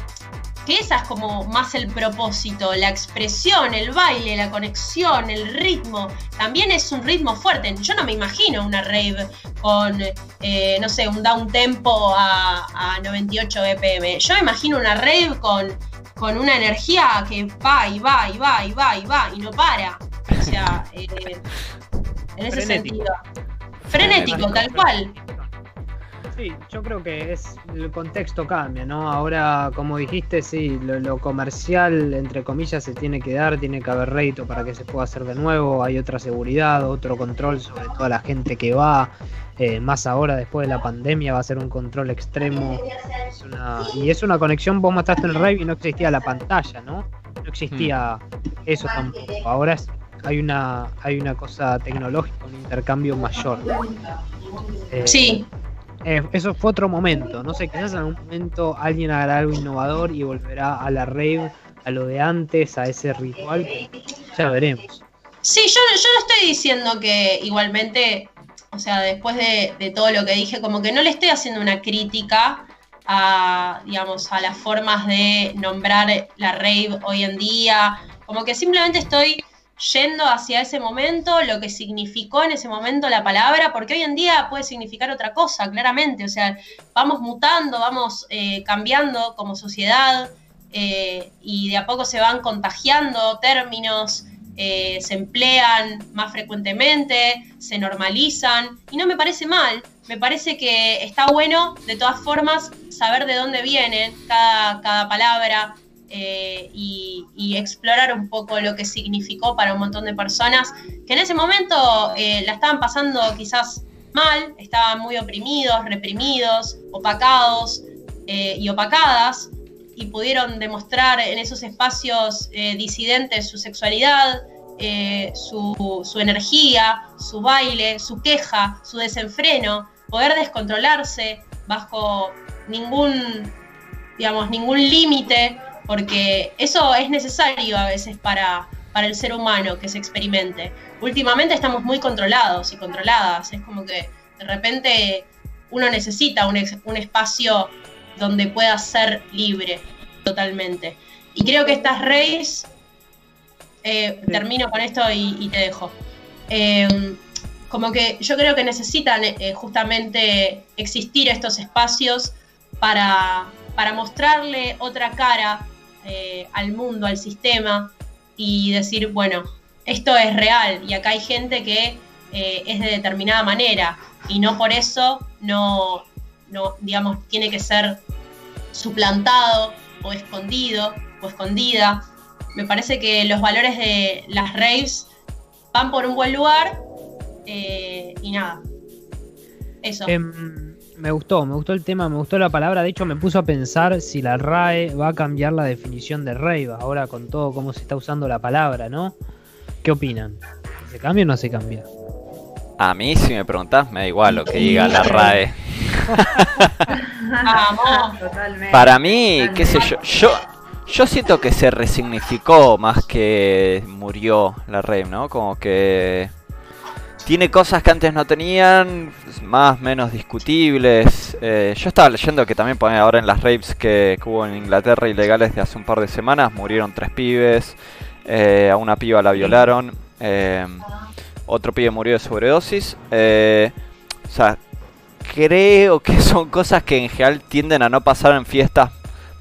que esa es como más el propósito, la expresión, el baile, la conexión, el ritmo. También es un ritmo fuerte. Yo no me imagino una rave con, eh, no sé, un down tempo a, a 98 BPM. Yo me imagino una rave con, con una energía que va y va y va y va y va y no para. O sea, eh, en ese Frenético. sentido. Frenético, tal cual. Sí, yo creo que es el contexto cambia, ¿no? Ahora, como dijiste, sí, lo, lo, comercial, entre comillas, se tiene que dar, tiene que haber rédito para que se pueda hacer de nuevo, hay otra seguridad, otro control sobre toda la gente que va, eh, más ahora después de la pandemia va a ser un control extremo. Es una, y es una conexión, vos mostraste en el rave y no existía la pantalla, ¿no? No existía eso tampoco. Ahora es, hay una hay una cosa tecnológica, un intercambio mayor. Eh, sí. Eh, eso fue otro momento, no sé, quizás en algún momento alguien hará algo innovador y volverá a la rave, a lo de antes, a ese ritual, ya veremos. Sí, yo, yo no estoy diciendo que igualmente, o sea, después de, de, todo lo que dije, como que no le estoy haciendo una crítica a, digamos, a las formas de nombrar la rave hoy en día, como que simplemente estoy yendo hacia ese momento, lo que significó en ese momento la palabra, porque hoy en día puede significar otra cosa, claramente. O sea, vamos mutando, vamos eh, cambiando como sociedad eh, y de a poco se van contagiando términos, eh, se emplean más frecuentemente, se normalizan y no me parece mal. Me parece que está bueno, de todas formas, saber de dónde viene cada, cada palabra, eh, y, explorar un poco lo que significó para un montón de personas que en ese momento eh, la estaban pasando quizás mal, estaban muy oprimidos, reprimidos, opacados eh, y opacadas, y pudieron demostrar en esos espacios disidentes su sexualidad, su, su energía, su baile, su queja, su desenfreno, poder descontrolarse bajo ningún, digamos, ningún límite porque eso es necesario a veces para, para el ser humano que se experimente. Últimamente estamos muy controlados y controladas, es como que de repente uno necesita un, un espacio donde pueda ser libre totalmente. Y creo que estas reyes, eh, termino con esto y, y te dejo. Eh, como que yo creo que necesitan eh, justamente existir estos espacios para, para mostrarle otra cara eh, al mundo, al sistema, y decir, bueno, esto es real y acá hay gente que eh, es de determinada manera y no por eso no, no, digamos, tiene que ser suplantado o escondido o escondida. Me parece que los valores de las raves van por un buen lugar eh, y nada. Eso. Um me gustó, me gustó el tema, me gustó la palabra. De hecho, me puso a pensar si la RAE va a cambiar la definición de rave ahora con todo cómo se está usando la palabra, ¿no? ¿Qué opinan? ¿Se cambia o no se cambia? A mí, si me preguntás, me da igual lo que diga la RAE. [LAUGHS] Vamos. Totalmente. Para mí, qué sé yo, yo, yo siento que se resignificó más que murió la rave, ¿no? Como que tiene cosas que antes no tenían, más menos discutibles. Eh, yo estaba leyendo que también pone ahora en las raves que, hubo en Inglaterra ilegales de hace un par de semanas, murieron tres pibes, eh, a una piba la violaron, eh, otro pibe murió de sobredosis. o sea, creo que [LAUGHS] son cosas que en general tienden a no pasar en fiestas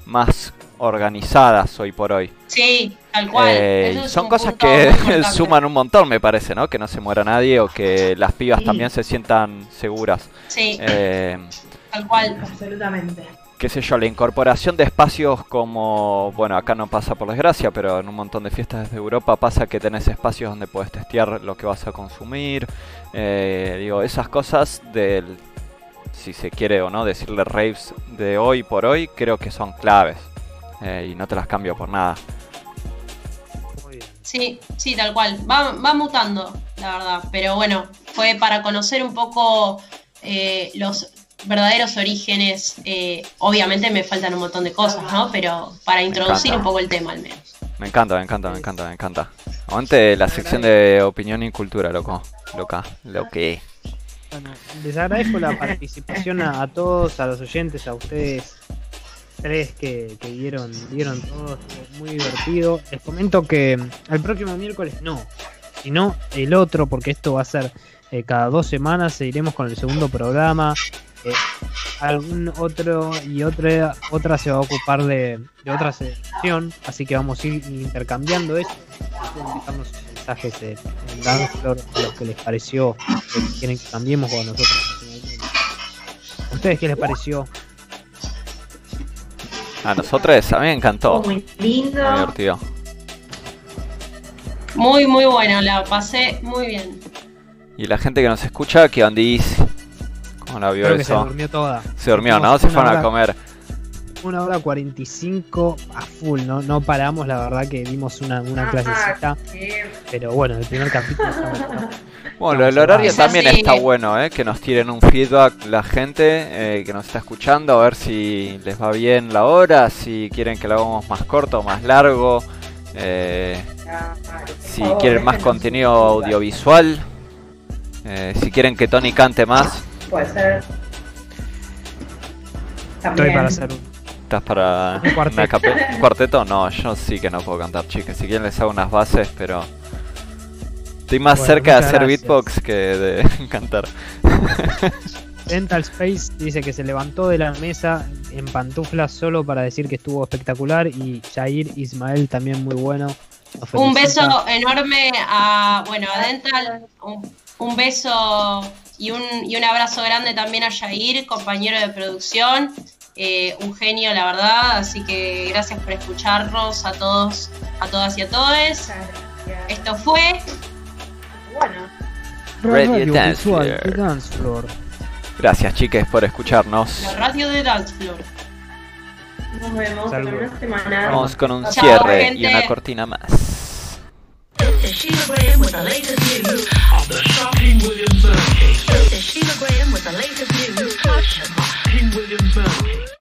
más organizadas hoy por hoy. Sí, tal cual. Eh, es son cosas que [LAUGHS] suman un montón, me parece, ¿no? Que no se muera nadie o que las pibas Sí. también se sientan seguras. Sí, Eh, tal cual. Absolutamente. qué sé yo, la incorporación de espacios como, bueno, acá no pasa por desgracia, pero en un montón de fiestas de Europa pasa que tenés espacios donde puedes testear lo que vas a consumir. Eh, digo, esas cosas del, si se quiere o no, decirle raves de hoy por hoy, creo que son claves. Eh, y no te las cambio por nada. Sí, sí, tal cual. Va, va mutando, la verdad. Pero bueno, fue para conocer un poco eh, los verdaderos orígenes. eh, obviamente me faltan un montón de cosas, ¿no? Pero para introducir encanta. un poco el tema al menos. Me encanta, me encanta, me encanta, me encanta. Aguante la sección de opinión y cultura, loco. Loca, lo que. Bueno, les agradezco la participación a, a todos, a los oyentes, a ustedes tres que, que dieron, dieron todo, estuvo muy divertido. Les comento que mm, el próximo miércoles no, sino el otro, porque esto va a ser eh, cada dos semanas, seguiremos con el segundo programa. eh, algún otro y otra otra se va a ocupar de, de otra sección, así que vamos a ir intercambiando dejarnos sus mensajes en, en Dancefloor a lo que les pareció, que quieren que cambiemos con nosotros. ¿A ustedes qué les pareció? A nosotros, a mí me encantó. Muy lindo. Muy divertido. Muy, muy bueno, la pasé muy bien. Y la gente que nos escucha, ¿qué ondis? ¿Cómo la vio Creo que se eso? durmió toda. Se durmió, ¿no? Se fueron a comer. Una hora 45 a full, ¿no? No paramos, la verdad que dimos una, una Ah, clasecita, pero bueno, el primer capítulo está bueno. Bueno, el horario también sí. está bueno, ¿eh? Que nos tiren un feedback la gente eh, que nos está escuchando, a ver si les va bien la hora, si quieren que lo hagamos más corto o más largo, eh, si favor, quieren más contenido audiovisual, eh, si quieren que Tony cante más, Puede ser. Estoy También. para hacer un... ¿estás para Un cuarteto. una? No, yo sí que no puedo cantar, chicas. Si quieren les hago unas bases, pero estoy más Bueno, cerca de hacer gracias. beatbox que de [LAUGHS] cantar. Dental Space dice que se levantó de la mesa en pantuflas solo para decir que estuvo espectacular y Jair Ismael también muy bueno. Un beso enorme a, bueno, a Dental, un, un beso y un, y un abrazo grande también a Jair, compañero de producción, eh, un genio la verdad, así que gracias por escucharnos a todos, a todas y a todos. Esto fue Bueno, Radio Radio Dance Visual Floor. de Dance Floor. Gracias, chiques, por escucharnos. la radio de Dance Floor. nos vemos en una semana. Vamos con un Chao, cierre y una cortina más. This is Sheila Graham with the latest news of the shocking Williams Burn case. This is Sheila Graham with the latest news of the shocking Williams Burn case.